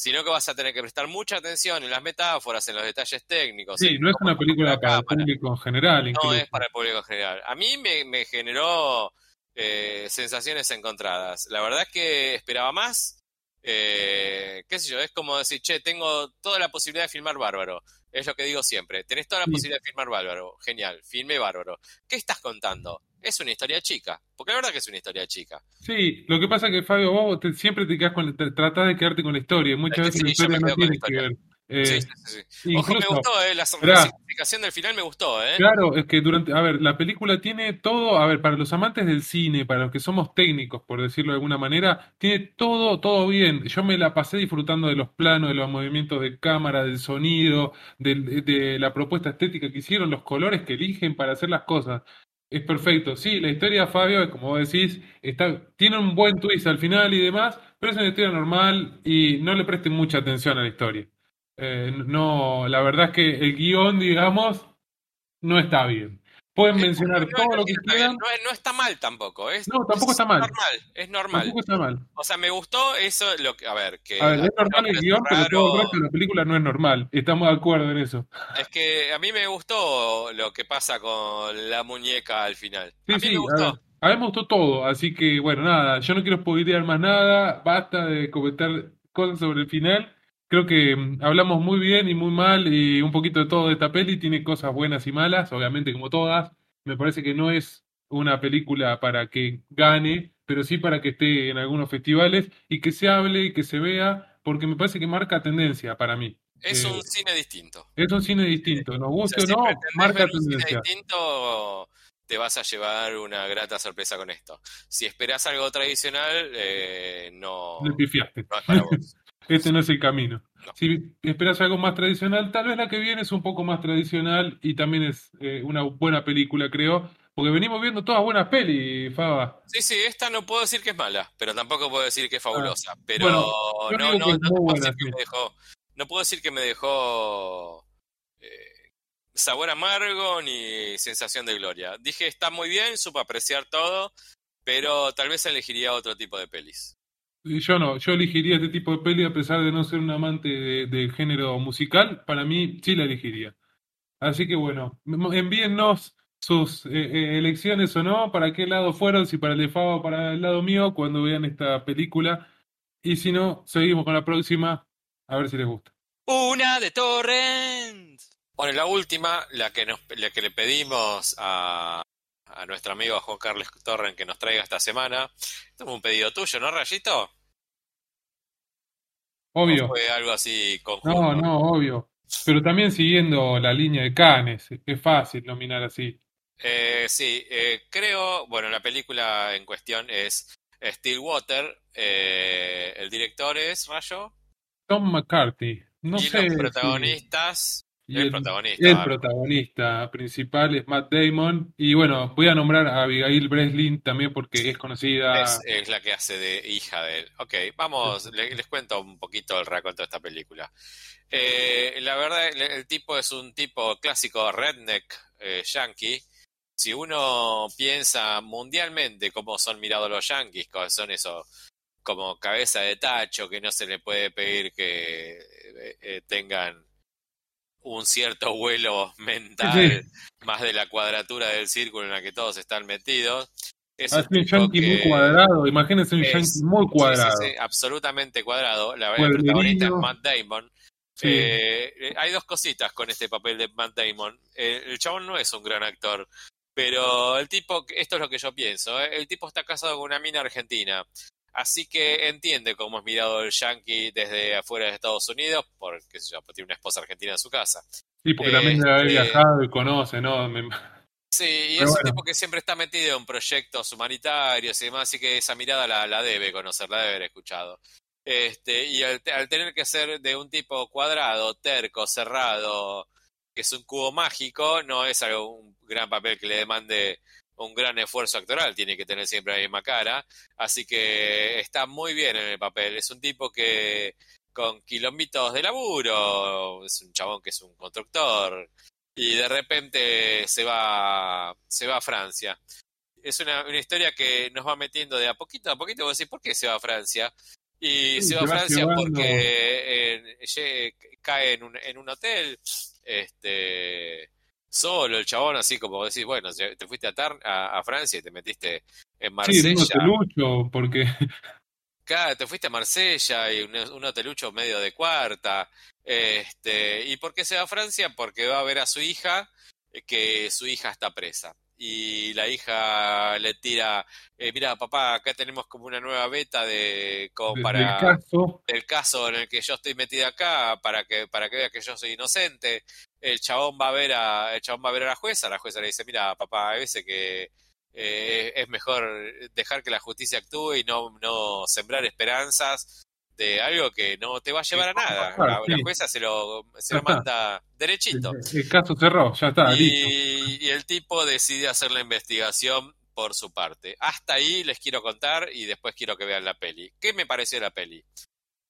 [SPEAKER 1] sino que vas a tener que prestar mucha atención en las metáforas, en los detalles técnicos,
[SPEAKER 2] Sí, no es una película
[SPEAKER 1] la
[SPEAKER 2] para el público en general,
[SPEAKER 1] No
[SPEAKER 2] incluso.
[SPEAKER 1] es para el público en general. A mí me, me generó eh, sensaciones encontradas. La verdad es que esperaba más. Eh, qué sé yo, es como decir, che, tengo toda la posibilidad de filmar bárbaro. Es lo que digo siempre. Tenés toda la
[SPEAKER 2] Sí.
[SPEAKER 1] posibilidad de filmar bárbaro. Genial, filme bárbaro. ¿Qué estás contando? Es una historia chica. Porque la verdad que es una historia chica.
[SPEAKER 2] Sí, lo que pasa es que Fabio, vos te- siempre te quedás con, te- tratás de quedarte con la historia, muchas
[SPEAKER 1] Es que
[SPEAKER 2] veces
[SPEAKER 1] sí,
[SPEAKER 2] la historia no tiene que ver.
[SPEAKER 1] Sí,
[SPEAKER 2] Eh,
[SPEAKER 1] sí, sí, sí. Ojo, me
[SPEAKER 2] incluso,
[SPEAKER 1] gustó, eh, la, significación del final me gustó, ¿eh?
[SPEAKER 2] Claro, es que durante, a ver, la película tiene todo, a ver, para los amantes del cine, para los que somos técnicos, por decirlo de alguna manera, tiene todo, todo bien. Yo me la pasé disfrutando de los planos, de los movimientos de cámara, del sonido, de, la propuesta estética que hicieron, los colores que eligen para hacer las cosas. Es perfecto. Sí, la historia, Fabio, como decís, está, tiene un buen twist al final y demás, pero es una historia normal y no le presten mucha atención a la historia. Eh, no, la verdad es que el guion, digamos, no está bien. Pueden
[SPEAKER 1] Eh,
[SPEAKER 2] mencionar
[SPEAKER 1] no,
[SPEAKER 2] todo
[SPEAKER 1] no
[SPEAKER 2] lo que
[SPEAKER 1] que está bien,
[SPEAKER 2] quieran.
[SPEAKER 1] no, no está mal tampoco, es,
[SPEAKER 2] No, tampoco
[SPEAKER 1] es
[SPEAKER 2] está mal.
[SPEAKER 1] normal, es normal.
[SPEAKER 2] Tampoco está mal.
[SPEAKER 1] O sea, me gustó eso, lo que, a ver, que
[SPEAKER 2] A ver, es normal el guion, pero todo el resto de la película no es normal. Estamos de acuerdo en eso.
[SPEAKER 1] es que a mí me gustó lo que pasa con la muñeca al final.
[SPEAKER 2] Sí,
[SPEAKER 1] A mí
[SPEAKER 2] sí,
[SPEAKER 1] me
[SPEAKER 2] a ver.
[SPEAKER 1] gustó.
[SPEAKER 2] A mí me gustó todo, así que bueno, nada, yo no quiero spoilear más nada, basta de comentar cosas sobre el final. Creo que mm, hablamos muy bien y muy mal y un poquito de todo de esta peli, tiene cosas buenas y malas, obviamente como todas. Me parece que no es una película para que gane, pero sí para que esté en algunos festivales y que se hable y que se vea, porque me parece que marca tendencia para mí.
[SPEAKER 1] Es
[SPEAKER 2] Eh,
[SPEAKER 1] un cine distinto.
[SPEAKER 2] es un cine distinto, nos
[SPEAKER 1] O
[SPEAKER 2] guste
[SPEAKER 1] sea,
[SPEAKER 2] o no, marca
[SPEAKER 1] ver un cine
[SPEAKER 2] tendencia.
[SPEAKER 1] distinto, te vas a llevar una grata sorpresa con esto. Si esperás algo tradicional, eh, no,
[SPEAKER 2] Le pifiaste.
[SPEAKER 1] no es para vos. [LAUGHS]
[SPEAKER 2] Este no es el camino.
[SPEAKER 1] No.
[SPEAKER 2] Si esperas algo más tradicional, tal vez la que viene es un poco más tradicional y también es eh, una buena película, creo, porque venimos viendo todas buenas pelis, Faba.
[SPEAKER 1] Sí, sí, esta no puedo decir que es mala, pero tampoco puedo decir que es fabulosa. Pero
[SPEAKER 2] Ah, Bueno, yo
[SPEAKER 1] no, no, no
[SPEAKER 2] buena,
[SPEAKER 1] decir que me dejó, no puedo decir que me dejó eh, sabor amargo ni sensación de gloria. Dije, está muy bien, supo apreciar todo, pero tal vez elegiría otro tipo de pelis.
[SPEAKER 2] Yo no, yo elegiría este tipo de peli a pesar de no ser un amante de- del género musical, para mí sí la elegiría. Así que bueno, envíennos sus eh, eh, elecciones o no, para qué lado fueron, si para el de Faba o para el lado mío, cuando vean esta película. Y si no, seguimos con la próxima, a ver si les gusta.
[SPEAKER 3] Una de Torrent.
[SPEAKER 1] Bueno, la última, la que, nos, la que le pedimos a, a nuestro amigo Juan Carlos Torren que nos traiga esta semana. Esto fue un pedido tuyo, ¿no, Rayito? ¿O
[SPEAKER 2] Obvio.
[SPEAKER 1] fue algo así conjunto?
[SPEAKER 2] No, no, obvio. Pero también siguiendo la línea de Cannes, es fácil nominar así.
[SPEAKER 1] Eh, sí, eh, creo, bueno, la película en cuestión es Stillwater, eh, el director es Rayo,
[SPEAKER 2] Tom McCarthy, no
[SPEAKER 1] y
[SPEAKER 2] sé
[SPEAKER 1] los protagonistas,
[SPEAKER 2] y
[SPEAKER 1] el protagonista,
[SPEAKER 2] el protagonista principal es Matt Damon. Y bueno, voy a nombrar a Abigail Breslin también porque es conocida.
[SPEAKER 1] es, es la que hace de hija de él. Ok, vamos, le- les cuento un poquito el raconto de esta película. Eh, la verdad, el, el tipo es un tipo clásico redneck eh, yankee. Si uno piensa mundialmente cómo son mirados los yankees, cómo son esos como cabeza de tacho que no se le puede pedir que eh, tengan un cierto vuelo mental, más de la cuadratura del círculo en la que todos están metidos. Es
[SPEAKER 2] Así un yankee muy cuadrado, imagínense un
[SPEAKER 1] es-
[SPEAKER 2] yankee muy cuadrado.
[SPEAKER 1] sí, sí, absolutamente cuadrado. La, el protagonista es Matt Damon. Eh, eh, hay dos cositas con este papel de Matt Damon. Eh, el chabón no es un gran actor, pero el tipo, esto es lo que yo pienso, ¿eh? el tipo está casado con una mina argentina, así que entiende cómo es mirado el yankee desde afuera de Estados Unidos, porque tiene una esposa argentina en su casa.
[SPEAKER 2] Sí, porque también debe haber
[SPEAKER 1] Este-
[SPEAKER 2] viajado y conoce, ¿no? Me-
[SPEAKER 1] Sí, y es un tipo que siempre está metido en proyectos humanitarios y demás, así que esa mirada la, la debe conocer, la debe haber escuchado. Este, y al, al tener que ser de un tipo cuadrado, terco, cerrado, que es un cubo mágico, no es algo, un gran papel que le demande un gran esfuerzo actoral, tiene que tener siempre la misma cara, así que está muy bien en el papel, es un tipo que con quilombitos de laburo, es un chabón que es un constructor, y de repente se va, se va a Francia. Es una, una historia que nos va metiendo de a poquito a poquito. Vos decís, ¿por qué se va a Francia? Y
[SPEAKER 2] Sí,
[SPEAKER 1] se va a Francia
[SPEAKER 2] llevando.
[SPEAKER 1] porque cae en un, en un hotel, este, solo el chabón, así como decís, bueno, te fuiste a, Tar- a, a Francia y te metiste en
[SPEAKER 2] Sí, un
[SPEAKER 1] Marsella.
[SPEAKER 2] hotelucho, porque
[SPEAKER 1] Claro, te fuiste a Marsella y un, un hotelucho medio de cuarta. Este, ¿Y por qué se va a Francia? Porque va a ver a su hija, eh, que su hija está presa. Y la hija le tira, eh, mira, papá, acá tenemos como una nueva beta de como para
[SPEAKER 2] del caso,
[SPEAKER 1] del caso en el que yo estoy metida acá para que para que vea que yo soy inocente. El chabón va a ver a el chabón va a ver a la jueza, la jueza le dice, "Mira, papá, hay veces que eh, es mejor dejar que la justicia actúe y no no sembrar esperanzas de algo que no te va a llevar a nada." La, la
[SPEAKER 2] Sí.
[SPEAKER 1] jueza se lo se lo manda derechito.
[SPEAKER 2] el, el caso cerró, ya está, listo.
[SPEAKER 1] Y, y el tipo decide hacer la investigación por su parte. Hasta ahí les quiero contar y después quiero que vean la peli. ¿Qué me pareció la peli?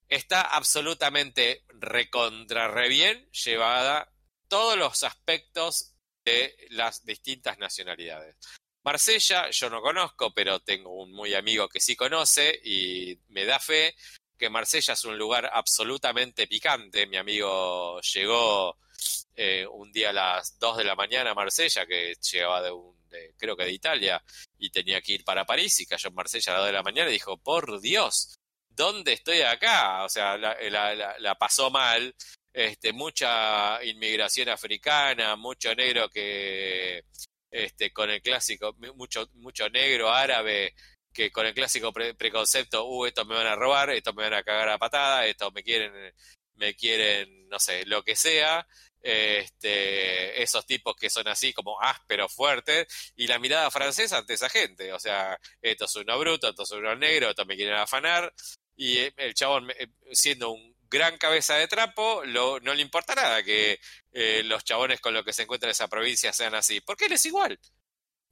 [SPEAKER 1] Está absolutamente recontra re bien llevada todos los aspectos de las distintas nacionalidades. Marsella yo no conozco, pero tengo un muy amigo que sí conoce y me da fe que Marsella es un lugar absolutamente picante. Mi amigo llegó eh, un día a las 2 de la mañana a Marsella, que llegaba de un, de- creo que de Italia, y tenía que ir para París, y cayó en Marsella a las 2 de la mañana y dijo, por Dios, ¿dónde estoy acá? O sea, la, la- pasó mal, este, mucha inmigración africana, mucho negro que, este, con el clásico, mucho, mucho negro árabe, que con el clásico pre- preconcepto, uh, estos me van a robar, estos me van a cagar a patada, estos me quieren, me quieren, no sé, lo que sea, este, esos tipos que son así como ásperos, fuertes, y la mirada francesa ante esa gente, o sea, esto es uno bruto, esto es uno negro, esto me quieren afanar, y eh, el chabón, eh, siendo un gran cabeza de trapo, lo, no le importa nada que eh, los chabones con los que se encuentra en esa provincia sean así, porque él es igual.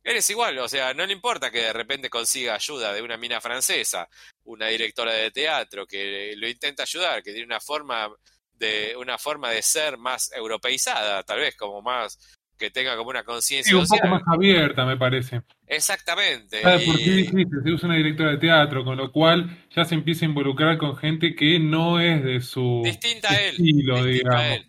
[SPEAKER 1] Él es igual, o sea, no le importa que de repente consiga ayuda de una mina francesa, una directora de teatro que lo intenta ayudar, que tiene una forma de una forma de ser más europeizada, tal vez como más que tenga como una conciencia
[SPEAKER 2] Sí, un poco más abierta, me parece.
[SPEAKER 1] Exactamente.
[SPEAKER 2] ¿Sabes por qué
[SPEAKER 1] y-
[SPEAKER 2] dijiste? Se usa una directora de teatro, con lo cual ya se empieza a involucrar con gente que no es de su
[SPEAKER 1] distinta a él.
[SPEAKER 2] estilo,
[SPEAKER 1] a
[SPEAKER 2] digamos.
[SPEAKER 1] él.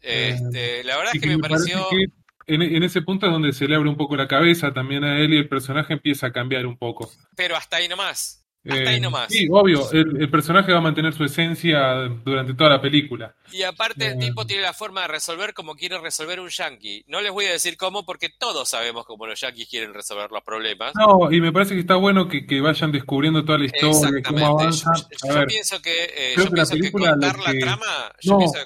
[SPEAKER 1] Este, la verdad
[SPEAKER 2] Y
[SPEAKER 1] es que me pareció
[SPEAKER 2] que en, en ese punto es donde se le abre un poco la cabeza también a él y el personaje empieza a cambiar un poco.
[SPEAKER 1] pero hasta ahí nomás. Hasta ahí
[SPEAKER 2] Eh,
[SPEAKER 1] nomás.
[SPEAKER 2] sí, obvio, el, el personaje va a mantener su esencia durante toda la película.
[SPEAKER 1] Y aparte el
[SPEAKER 2] Eh.
[SPEAKER 1] tipo tiene la forma de resolver como quiere resolver un yankee. No les voy a decir cómo porque todos sabemos cómo los yankees quieren resolver los problemas.
[SPEAKER 2] No, y me parece que está bueno que, que vayan descubriendo toda la historia, cómo avanza.
[SPEAKER 1] Yo, pienso que, eh, yo pienso que contar la
[SPEAKER 2] que-
[SPEAKER 1] trama, yo
[SPEAKER 2] No.
[SPEAKER 1] pienso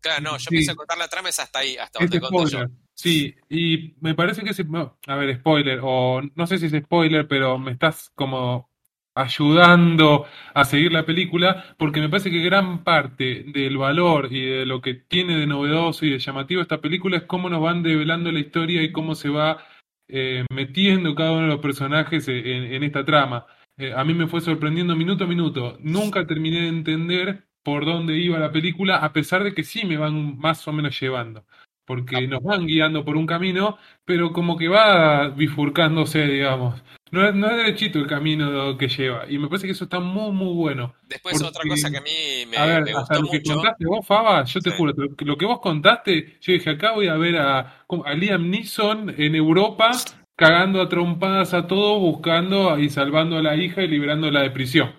[SPEAKER 1] claro, no, yo
[SPEAKER 2] Sí.
[SPEAKER 1] pienso contar la trama es hasta ahí, hasta donde conto yo.
[SPEAKER 2] Sí, y me parece que, se- a ver, spoiler, o no sé si es spoiler, pero me estás como ayudando a seguir la película, porque me parece que gran parte del valor y de lo que tiene de novedoso y de llamativo esta película es cómo nos van develando la historia y cómo se va eh, metiendo cada uno de los personajes en, en esta trama. Eh, a mí me fue sorprendiendo minuto a minuto. Nunca terminé de entender por dónde iba la película, a pesar de que sí me van más o menos llevando. Porque nos van guiando por un camino, pero como que va bifurcándose, digamos. No es, no es derechito el camino que lleva, y me parece que eso está muy, muy bueno.
[SPEAKER 1] Después otra cosa que a mí me,
[SPEAKER 2] a ver,
[SPEAKER 1] me
[SPEAKER 2] hasta
[SPEAKER 1] gustó
[SPEAKER 2] lo que contaste vos, Faba, yo te
[SPEAKER 1] Sí.
[SPEAKER 2] juro, lo que, vos contaste, yo dije, acá voy a ver a, Liam Neeson en Europa cagando a trompadas a todo, buscando y salvando a la hija y liberándola de prisión.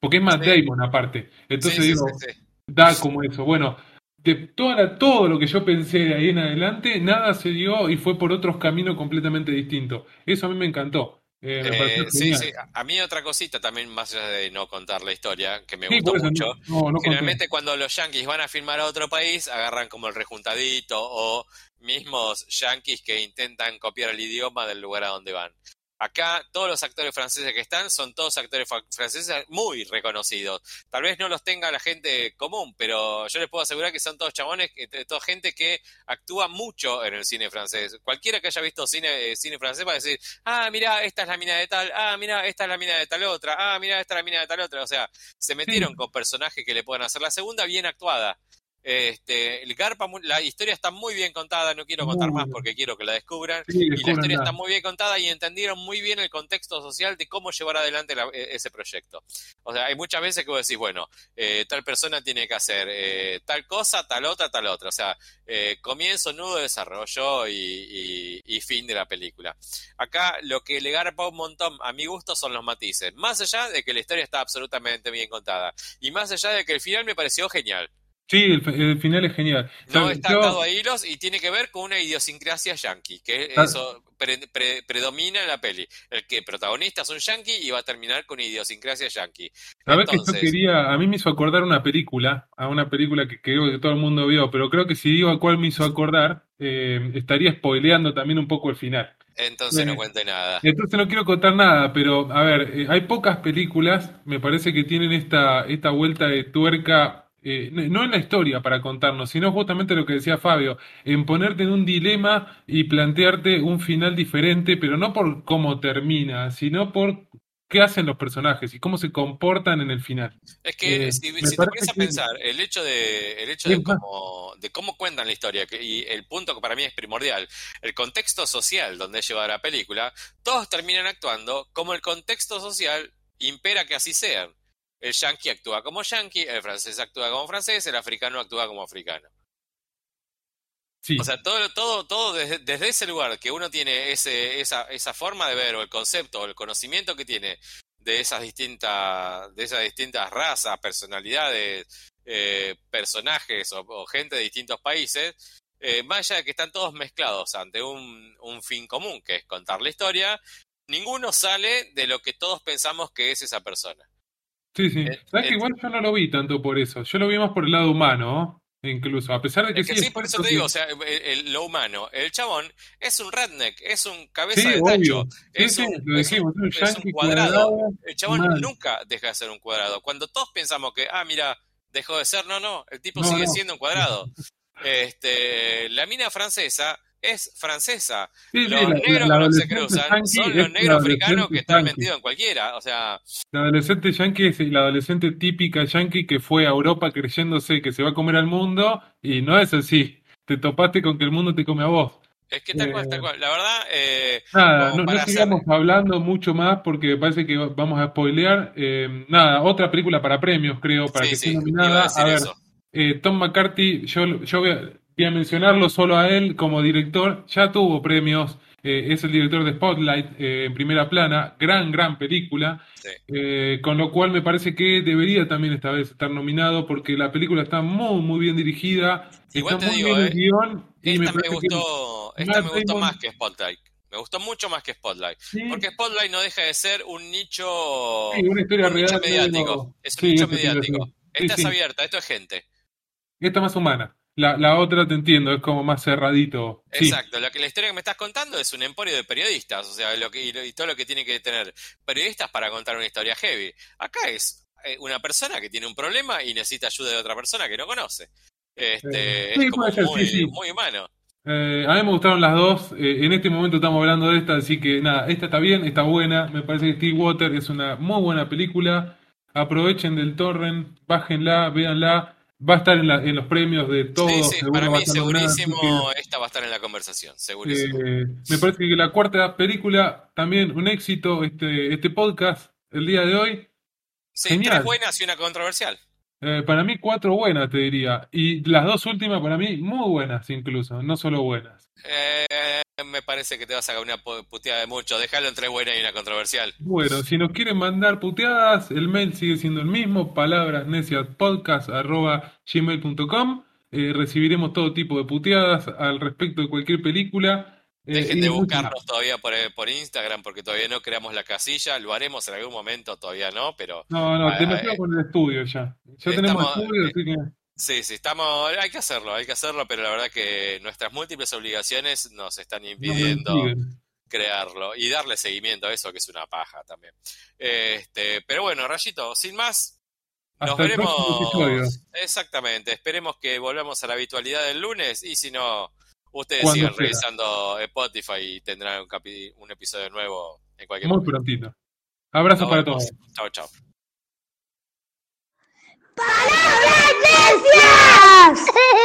[SPEAKER 2] Porque es
[SPEAKER 1] Sí.
[SPEAKER 2] Damon aparte. Entonces
[SPEAKER 1] sí,
[SPEAKER 2] digo, da como eso. Bueno, de toda todo lo que yo pensé de ahí en adelante, nada se dio y fue por otros caminos completamente distintos. Eso a mí me encantó. Eh, me
[SPEAKER 1] Eh, sí,
[SPEAKER 2] genial.
[SPEAKER 1] sí. A mí otra cosita también, más allá de no contar la historia, que me
[SPEAKER 2] Sí,
[SPEAKER 1] gustó
[SPEAKER 2] eso
[SPEAKER 1] mucho.
[SPEAKER 2] no, no, no conté.
[SPEAKER 1] Generalmente cuando los yankees van a filmar a otro país, agarran como el rejuntadito o mismos yankees que intentan copiar el idioma del lugar a donde van. Acá todos los actores franceses que están son todos actores franceses muy reconocidos. Tal vez no los tenga la gente común, pero yo les puedo asegurar que son todos chabones, de- toda gente que actúa mucho en el cine francés. Cualquiera que haya visto cine, eh, cine francés va a decir, ah, mira, esta es la mina de tal, ah, mira, esta es la mina de tal otra, ah, mira, esta es la mina de tal otra. O sea, se metieron con personajes que le pueden hacer la segunda bien actuada. Este, el Garpa, la historia está muy bien contada, no quiero contar
[SPEAKER 2] Muy
[SPEAKER 1] más porque quiero que la descubran.
[SPEAKER 2] Sí,
[SPEAKER 1] Y la historia está muy bien contada y entendieron muy bien el contexto social de cómo llevar adelante la- e- ese proyecto. O sea, hay muchas veces que vos decís, bueno, eh, tal persona tiene que hacer eh, tal cosa, tal otra, tal otra. O sea, eh, comienzo, nudo, desarrollo y, y- y fin de la película. Acá lo que le garpa un montón a mi gusto son los matices. Más allá de que la historia está absolutamente bien contada. Y más allá de que el final me pareció genial.
[SPEAKER 2] Sí, el, el final es genial.
[SPEAKER 1] No
[SPEAKER 2] ¿Sabes?
[SPEAKER 1] está
[SPEAKER 2] Yo-
[SPEAKER 1] atado a hilos y tiene que ver con una idiosincrasia yankee, que
[SPEAKER 2] Ah.
[SPEAKER 1] eso pre- pre- predomina en la peli. El que protagonista es un yankee y va a terminar con idiosincrasia yankee.
[SPEAKER 2] Sabés que yo
[SPEAKER 1] Entonces,
[SPEAKER 2] quería, a mí me hizo acordar una película, a una película que creo que todo el mundo vio, pero creo que si digo a cuál me hizo acordar, eh, estaría spoileando también un poco el final.
[SPEAKER 1] entonces no
[SPEAKER 2] Eh,
[SPEAKER 1] cuente nada.
[SPEAKER 2] Entonces no quiero contar nada, pero a ver, eh, hay pocas películas, me parece que tienen esta, esta vuelta de tuerca, eh, no en la historia para contarnos, sino justamente lo que decía Fabio, en ponerte en un dilema y plantearte un final diferente, pero no por cómo termina, sino por qué hacen los personajes y cómo se comportan en el final.
[SPEAKER 1] Es que
[SPEAKER 2] eh,
[SPEAKER 1] si, te a
[SPEAKER 2] que-
[SPEAKER 1] pensar, el hecho de, el hecho de cómo, de cómo cuentan la historia, que, y el punto que para mí es primordial, el contexto social donde lleva la película, todos terminan actuando como el contexto social impera que así sean. El yankee actúa como yankee, el francés actúa como francés, el africano actúa como africano.
[SPEAKER 2] Sí,
[SPEAKER 1] O sea, todo, todo, todo desde, desde ese lugar que uno tiene ese, esa, esa forma de ver, o el concepto, o el conocimiento que tiene de esas distintas, de esas distintas razas, personalidades, eh, personajes o, o gente de distintos países, eh, más allá de que están todos mezclados ante un, un fin común, que es contar la historia, ninguno sale de lo que todos pensamos que es esa persona.
[SPEAKER 2] Sí, sí.
[SPEAKER 1] eh,
[SPEAKER 2] Sabes que
[SPEAKER 1] eh,
[SPEAKER 2] igual yo no lo vi tanto por eso, yo lo vi más por el lado humano, ¿no? Incluso, a pesar de que
[SPEAKER 1] Es que
[SPEAKER 2] sí,
[SPEAKER 1] sí, por eso te digo, o sea, el- el- lo humano. El chabón es un redneck, es un cabeza
[SPEAKER 2] Sí,
[SPEAKER 1] de
[SPEAKER 2] obvio.
[SPEAKER 1] tacho, es
[SPEAKER 2] sí,
[SPEAKER 1] un,
[SPEAKER 2] lo
[SPEAKER 1] es un- es un cuadrado.
[SPEAKER 2] cuadrado,
[SPEAKER 1] El chabón
[SPEAKER 2] mal.
[SPEAKER 1] nunca deja de ser un cuadrado. Cuando todos pensamos que, ah, mira, dejó de ser, no, no, el tipo
[SPEAKER 2] No,
[SPEAKER 1] sigue
[SPEAKER 2] no.
[SPEAKER 1] siendo un cuadrado. [LAUGHS] Este, la mina francesa es francesa.
[SPEAKER 2] Sí,
[SPEAKER 1] Los negros
[SPEAKER 2] la
[SPEAKER 1] que se cruzan son los negros africanos que están metidos en cualquiera. O sea,
[SPEAKER 2] La adolescente yankee es la adolescente típica yankee que fue a Europa creyéndose que se va a comer al mundo y no es así. Te topaste con que el mundo te come a vos.
[SPEAKER 1] es que tal cual,
[SPEAKER 2] Eh,
[SPEAKER 1] tal cual. La verdad, eh,
[SPEAKER 2] Nada, no, no
[SPEAKER 1] hacer...
[SPEAKER 2] sigamos hablando mucho más porque me parece que vamos a spoilear. Eh, nada, otra película para premios, creo, para
[SPEAKER 1] Sí,
[SPEAKER 2] que
[SPEAKER 1] sí,
[SPEAKER 2] esté
[SPEAKER 1] a
[SPEAKER 2] nominada. A ver, eh, Tom McCarthy, yo, yo voy, voy a mencionarlo solo a él como director. Ya tuvo premios. eh, es el director de Spotlight eh, en primera plana. Gran, gran película.
[SPEAKER 1] Sí.
[SPEAKER 2] Eh, con lo cual me parece que debería también esta vez estar nominado porque la película está muy, muy bien dirigida.
[SPEAKER 1] Igual
[SPEAKER 2] está
[SPEAKER 1] te
[SPEAKER 2] muy
[SPEAKER 1] digo,
[SPEAKER 2] bien el guion. Y me
[SPEAKER 1] Esta me
[SPEAKER 2] parece que
[SPEAKER 1] gustó, esta me gustó
[SPEAKER 2] Damon-
[SPEAKER 1] más que Spotlight. Me gustó mucho más que Spotlight.
[SPEAKER 2] sí,
[SPEAKER 1] Porque Spotlight no deja de ser un nicho,
[SPEAKER 2] sí, una historia
[SPEAKER 1] un nicho
[SPEAKER 2] real.
[SPEAKER 1] mediático.
[SPEAKER 2] medio-
[SPEAKER 1] Es un nicho mediático. Esta es abierta, esto es gente.
[SPEAKER 2] Esta más humana. La, la otra te entiendo, es como más cerradito. Sí,
[SPEAKER 1] Exacto. La, que, la historia que me estás contando es un emporio de periodistas. O sea, lo que, y, lo- y todo lo que tiene que tener periodistas para contar una historia heavy. Acá es eh, una persona que tiene un problema y necesita ayuda de otra persona que no conoce. Este,
[SPEAKER 2] Eh, sí,
[SPEAKER 1] es como
[SPEAKER 2] puede ser,
[SPEAKER 1] muy,
[SPEAKER 2] sí, sí.
[SPEAKER 1] muy humano.
[SPEAKER 2] Eh, a mí me gustaron las dos. En este momento estamos hablando de esta, así que nada, esta está bien, está buena. Me parece que Steve Water es una muy buena película. Aprovechen del torrent, bájenla, véanla. Va a estar en, la- en los premios de todos.
[SPEAKER 1] sí, sí, para mí segurísimo
[SPEAKER 2] que,
[SPEAKER 1] esta va a estar en la conversación, segurísimo.
[SPEAKER 2] eh, me parece que la cuarta película, también un éxito, este, este podcast, el día de hoy.
[SPEAKER 1] sí,
[SPEAKER 2] genial.
[SPEAKER 1] tres buenas y una controversial.
[SPEAKER 2] Eh, para mí, cuatro buenas, te diría. Y las dos últimas, para mí, muy buenas incluso, no solo buenas.
[SPEAKER 1] Eh, me parece que te vas a sacar una pu- puteada de mucho. Déjalo en tres buenas y una controversial.
[SPEAKER 2] Bueno, si nos quieren mandar puteadas, el mail sigue siendo el mismo, palabrasneciaspodcast.gmail.com. Eh, recibiremos todo tipo de puteadas al respecto de cualquier película.
[SPEAKER 1] Dejen de buscarnos todavía por, eh, por Instagram porque todavía no creamos la casilla. Lo haremos en algún momento, todavía no, pero
[SPEAKER 2] No, no,
[SPEAKER 1] Ah,
[SPEAKER 2] demasiado
[SPEAKER 1] eh,
[SPEAKER 2] con el estudio ya. Ya
[SPEAKER 1] estamos-
[SPEAKER 2] tenemos estudio,
[SPEAKER 1] eh,
[SPEAKER 2] así que
[SPEAKER 1] sí, sí, estamos, hay que hacerlo, hay que hacerlo, pero la verdad que nuestras múltiples obligaciones nos están impidiendo crearlo y darle seguimiento a eso, que es una paja también. Este, pero bueno, Rayito, sin más, nos
[SPEAKER 2] Hasta
[SPEAKER 1] veremos. Exactamente, esperemos que volvamos a la habitualidad del lunes y si no, ustedes
[SPEAKER 2] Cuando
[SPEAKER 1] sigan
[SPEAKER 2] sea.
[SPEAKER 1] revisando Spotify y tendrán un, capi- un episodio nuevo en cualquier
[SPEAKER 2] Muy
[SPEAKER 1] momento.
[SPEAKER 2] prontito. Abrazo
[SPEAKER 1] Nos
[SPEAKER 2] para
[SPEAKER 1] vemos.
[SPEAKER 2] todos.
[SPEAKER 1] Chao, chao.
[SPEAKER 4] ¡Palabras necias! [LAUGHS]